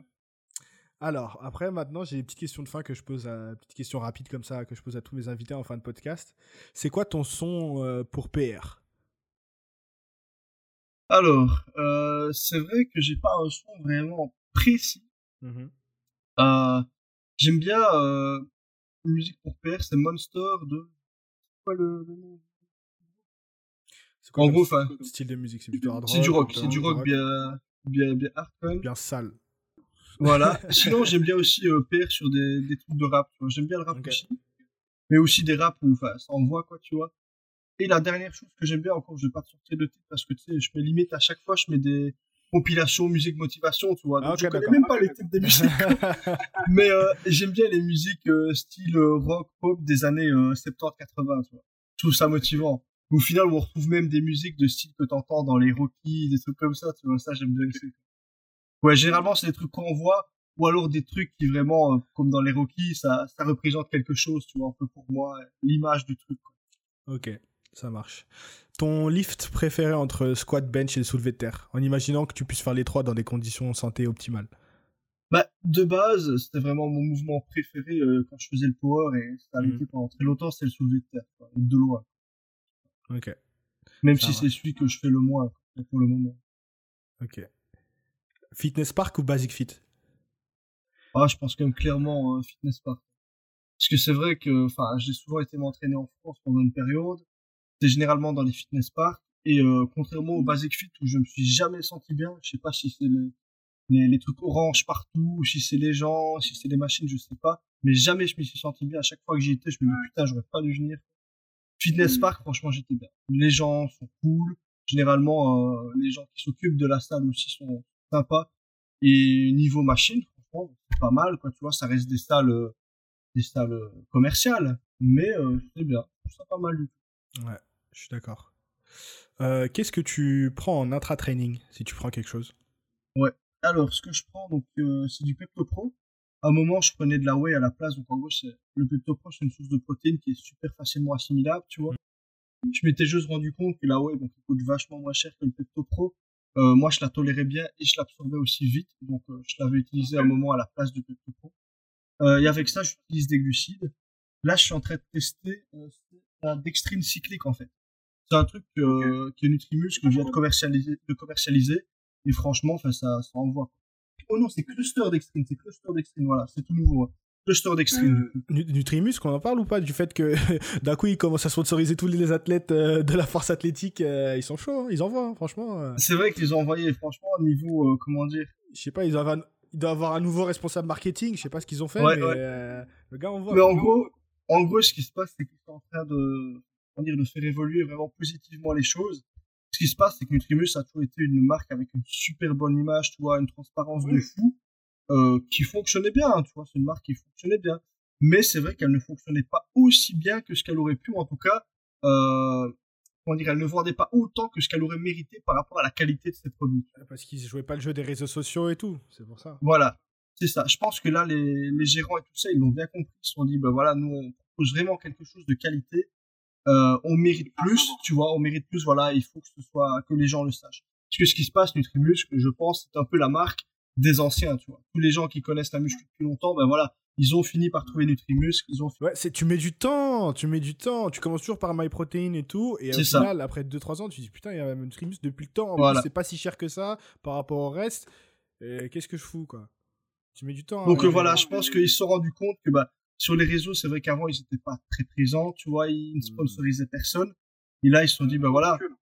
Alors, après, maintenant, j'ai des petites questions de fin que je pose à. Petites questions rapides comme ça que je pose à tous mes invités en fin de podcast. C'est quoi ton son euh, pour PR Alors, euh, c'est vrai que j'ai pas un son vraiment précis. Mhm. Euh, J'aime bien euh, une musique pour PR, c'est Monster de. C'est quoi le, nom? En gros, style- enfin, style de musique? C'est hard rock C'est du rock, c'est du rock bien, bien, bien hard bien sale. Voilà. Sinon, j'aime bien aussi euh, PR sur des, des trucs de rap. J'aime bien le rap Ok. aussi. Mais aussi des raps où enfin, ça envoie, quoi, tu vois. Et la dernière chose que j'aime bien, encore, je vais pas te sortir de titre parce que tu sais, je mets limite à chaque fois, je mets des compilations musique motivation, tu vois. Donc Ah, ok, je connais même pas les titres des musiques. Mais euh, j'aime bien les musiques euh, style euh, rock, pop des années euh, 70-80, tu vois. Je trouve ça motivant. Au final, on retrouve même des musiques de style que t'entends dans les Rockies, des trucs comme ça, tu vois. Ça, j'aime bien aussi. Ouais, généralement, c'est des trucs qu'on voit, ou alors des trucs qui vraiment, euh, comme dans les Rockies, ça, ça représente quelque chose, tu vois, un peu pour moi, euh, l'image du truc. quoi. ok, ça marche. Ton lift préféré entre squat, bench et le soulevé de terre? En imaginant que tu puisses faire les trois dans des conditions santé optimales. Bah, de base, c'était vraiment mon mouvement préféré euh, quand je faisais le power, et ça a Mhm. été pendant très longtemps, c'est le soulevé de terre, quoi, de loin. Ok, Même Ça si c'est celui que je fais le moins, pour le moment. ok. Fitness Park ou Basic Fit? Ah, je pense quand même clairement euh, fitness park. Parce que c'est vrai que, j'ai souvent été m'entraîner en France pendant une période. C'était généralement dans les fitness parks. Et euh, contrairement au basic fit où je me suis jamais senti bien, je sais pas si c'est les, les, les trucs orange partout, ou si c'est les gens, si c'est les machines, je sais pas. Mais jamais je me suis senti bien. À chaque fois que j'y étais, je me dis putain, j'aurais pas dû venir. Fitness park, franchement, j'étais bien. Les gens sont cool. Généralement, euh, les gens qui s'occupent de la salle aussi sont sympas. Et niveau machine, franchement, c'est pas mal, quoi. Tu vois, ça reste des salles, euh, des salles commerciales. Mais euh, c'est bien. Je trouve ça pas mal du tout. Ouais, je suis d'accord. Euh, Qu'est-ce que tu prends en intra-training si tu prends quelque chose? Alors, ce que je prends, donc, euh, c'est du Pepto Pro. À un moment, je prenais de la whey à la place. Donc, en gros, le Pepto Pro, c'est une source de protéines qui est super facilement assimilable, tu vois. Je m'étais juste rendu compte que la whey, donc, coûte vachement moins cher que le Pepto Pro. Euh, moi, je la tolérais bien et je l'absorbais aussi vite. Donc, je l'avais utilisé à un moment à la place du Pepto Pro. Et avec ça, j'utilise des glucides. Là, je suis en train de tester la dextrine cyclique, en fait. C'est un truc euh, qui est Nutrimus que je viens de commercialiser, de commercialiser. Et franchement, ça, ça envoie. Oh non, c'est Cluster Dextrine, c'est Cluster Dextrine, voilà, c'est tout nouveau. hein. Cluster coup. Nu- Nutrimus, qu'on en parle ou pas du fait que d'un coup ils commencent à sponsoriser tous les athlètes euh, de la force athlétique euh, Ils sont chauds, hein, ils envoient, hein, franchement. euh. C'est vrai qu'ils ont envoyé, franchement, au niveau, euh, comment dire, Je sais pas, ils doivent, ils doivent avoir un nouveau responsable marketing, je sais pas ce qu'ils ont fait, Ouais, mais ouais. euh, le gars envoie. Mais en gros, en gros, ce qui se passe, c'est qu'ils sont en train de, dire, de faire évoluer vraiment positivement les choses. Ce qui se passe, c'est que Nutrimus a toujours été une marque avec une super bonne image, tu vois, une transparence de fou, euh, qui fonctionnait bien, hein, tu vois, c'est une marque qui fonctionnait bien. Mais c'est vrai qu'elle ne fonctionnait pas aussi bien que ce qu'elle aurait pu, en tout cas, euh, comment dire, elle ne vendait pas autant que ce qu'elle aurait mérité par rapport à la qualité de ses produits. Parce qu'ils jouaient pas le jeu des réseaux sociaux et tout, c'est pour ça. Voilà, c'est ça. Je pense que là, les, les gérants et tout ça, ils l'ont bien compris. Ils se sont dit, ben voilà, nous, on propose vraiment quelque chose de qualité. Euh, on mérite plus, tu vois, on mérite plus, voilà, il faut que ce soit, que les gens le sachent. Parce que ce qui se passe, Nutrimus, je pense, c'est un peu la marque des anciens, tu vois. Tous les gens qui connaissent la muscu depuis longtemps, ben voilà, ils ont fini par trouver Nutrimus, ils ont Ouais, c'est tu mets du temps, tu mets du temps, tu commences toujours par MyProtein et tout, et au C'est ça. final, après 2-3 ans, tu dis putain, il y a même Nutrimus depuis le temps, en Voilà. plus, c'est pas si cher que ça par rapport au reste, et qu'est-ce que je fous quoi Tu mets du temps. Donc voilà, je pense qu'ils se sont rendus compte que bah sur les réseaux, c'est vrai qu'avant ils n'étaient pas très présents, tu vois, ils ne hmm. sponsorisaient personne. Et là, ils se sont dit bah voilà,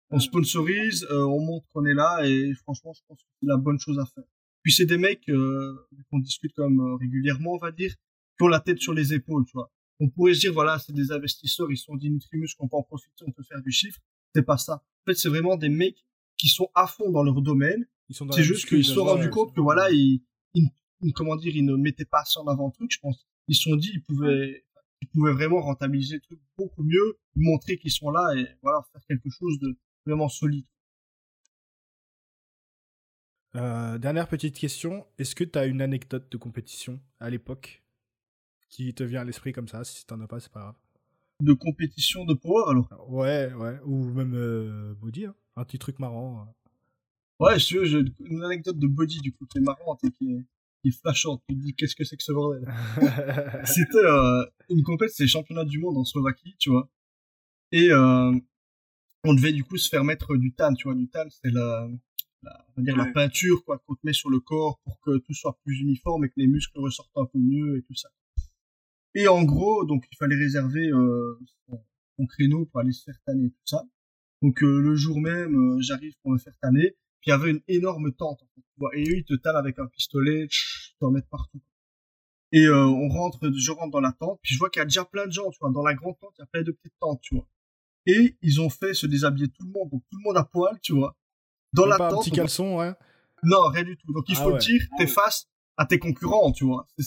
on sponsorise, on montre qu'on est là et franchement, je pense que c'est la bonne chose à faire. Puis c'est des mecs euh, qu'on discute comme régulièrement, on va dire, qui ont la tête sur les épaules, tu vois. On pourrait se dire voilà, c'est des investisseurs, ils sont d'Initrimus, qu'on peut en profiter, on peut faire du chiffre. C'est pas ça. En fait, c'est vraiment des mecs qui sont à fond dans leur domaine. C'est juste qu'ils se sont rendus compte que voilà, ils, ils, comment dire, ils ne mettaient pas ça en avant le truc, je pense. Ils se sont dit, ils pouvaient, ils pouvaient vraiment rentabiliser le truc beaucoup mieux, montrer qu'ils sont là et voilà, faire quelque chose de vraiment solide. Euh, dernière petite question, est-ce que tu as une anecdote de compétition à l'époque qui te vient à l'esprit comme ça? Si t'en as pas, c'est pas grave. De compétition de power alors? Ouais, ouais, ou même euh, body, hein. un petit truc marrant. Euh. Ouais, je j'ai une anecdote de body du coup qui est marrante et qui est, qui est flashante. Tu te dis qu'est-ce que c'est que ce bordel C'était euh, une compétition, c'est les championnats du monde en Slovaquie, tu vois. Et on devait du coup se faire mettre du tan, tu vois. Du tan, c'est la, la, on va dire la peinture quoi qu'on te met sur le corps pour que tout soit plus uniforme et que les muscles ressortent un peu mieux et tout ça. Et en gros, donc il fallait réserver euh, son, créneau pour aller se faire tanner tout ça. Donc euh, le jour même, euh, j'arrive pour me faire tanner. Puis il y avait une énorme tente. Et eux, ils te tannent avec un pistolet, ils t'en mettent partout. Et euh, on rentre, je rentre dans la tente, puis je vois qu'il y a déjà plein de gens, tu vois. Dans la grande tente, il y a plein de petites tentes, tu vois. Et ils ont fait se déshabiller tout le monde, donc tout le monde à poil, tu vois. Dans la pas tente. Un petit caleçon, ouais. Non, rien du tout. Donc il ah faut dire, t'es face à tes concurrents, tu vois.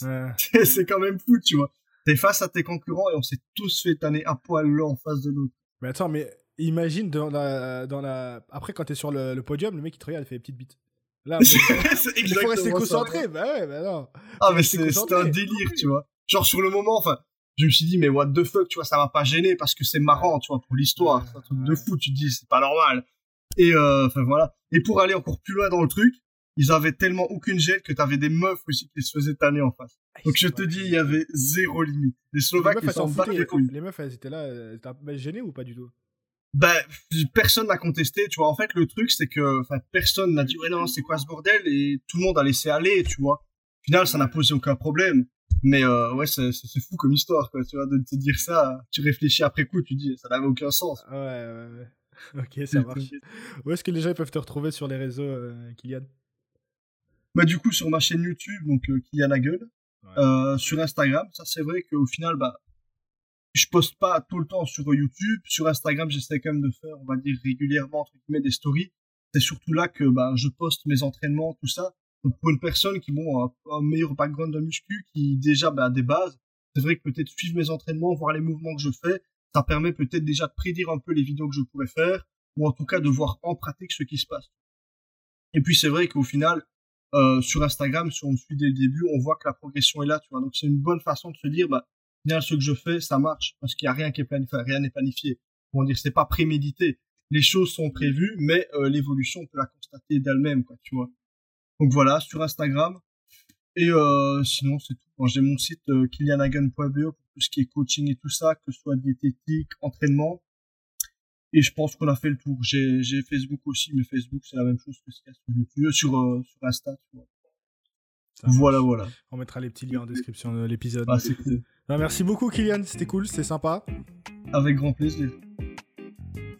C'est quand même fou, tu vois. T'es face à tes concurrents et on s'est tous fait tanner à poil l'un en face de l'autre. Mais attends, mais imagine dans la, dans la... après quand t'es sur le, podium, le mec il te regarde, il fait des petites bites. Là, il faut rester concentré. Bah ouais, bah non. Ah, mais c'est un délire, tu vois. Genre sur le moment, enfin, je me suis dit, mais what the fuck, tu vois, ça m'a pas gêné parce que c'est marrant, tu vois, pour l'histoire. C'est un truc de fou, tu te dis, c'est pas normal. Et euh, enfin voilà. Et pour aller encore plus loin dans le truc, ils avaient tellement aucune gêne que t'avais des meufs aussi qui se faisaient tanner en face. Ah, Donc je te dis, il y avait zéro limite. Les Slovaques, ils s'en les Les meufs, elles étaient là, t'as gêné ou pas du tout? Ben, personne n'a contesté, tu vois. En fait, le truc, c'est que, enfin, personne n'a dit, ouais, non, c'est quoi ce bordel? Et tout le monde a laissé aller, tu vois. Au final, ça n'a posé aucun problème. Mais, euh, ouais, c'est, fou comme histoire, quoi, tu vois, de te dire ça. Tu réfléchis après coup, tu dis, ça n'avait aucun sens. Ouais, ouais, ouais. ok, ça marche. Où est-ce que les gens peuvent te retrouver sur les réseaux, euh, Kylian? Bah, du coup, sur ma chaîne YouTube, donc euh, Kylian Hagel, euh, sur Instagram, ça c'est vrai qu'au final, bah, je poste pas tout le temps sur YouTube. Sur Instagram, j'essaie quand même de faire, on va dire, régulièrement, entre guillemets, des stories. C'est surtout là que bah, je poste mes entraînements, tout ça. Donc pour une personne qui bon, a un meilleur background de muscu, qui déjà bah, a des bases, c'est vrai que peut-être suivre mes entraînements, voir les mouvements que je fais, ça permet peut-être déjà de prédire un peu les vidéos que je pourrais faire, ou en tout cas de voir en pratique ce qui se passe. Et puis c'est vrai qu'au final, euh, sur Instagram, si on me suit dès le début, on voit que la progression est là, tu vois. Donc c'est une bonne façon de se dire, bah, bien ce que je fais, ça marche, parce qu'il y a rien qui est planifié, rien n'est planifié. On dire, c'est pas prémédité. Les choses sont prévues, mais euh, l'évolution, on peut la constater d'elle-même, quoi, tu vois. Donc voilà, sur Instagram. Et euh, sinon, c'est tout. J'ai mon site euh, pour tout ce qui est coaching et tout ça, que ce soit diététique, entraînement. Et je pense qu'on a fait le tour. J'ai, Facebook aussi, mais Facebook, c'est la même chose que ce qu'il y a sur YouTube, sur, euh, sur Insta, tu vois. Voilà, voilà. On mettra les petits liens en description de l'épisode. Ah, c'est cool. Bah, merci beaucoup, Kylian. C'était cool, c'était sympa. Avec grand plaisir.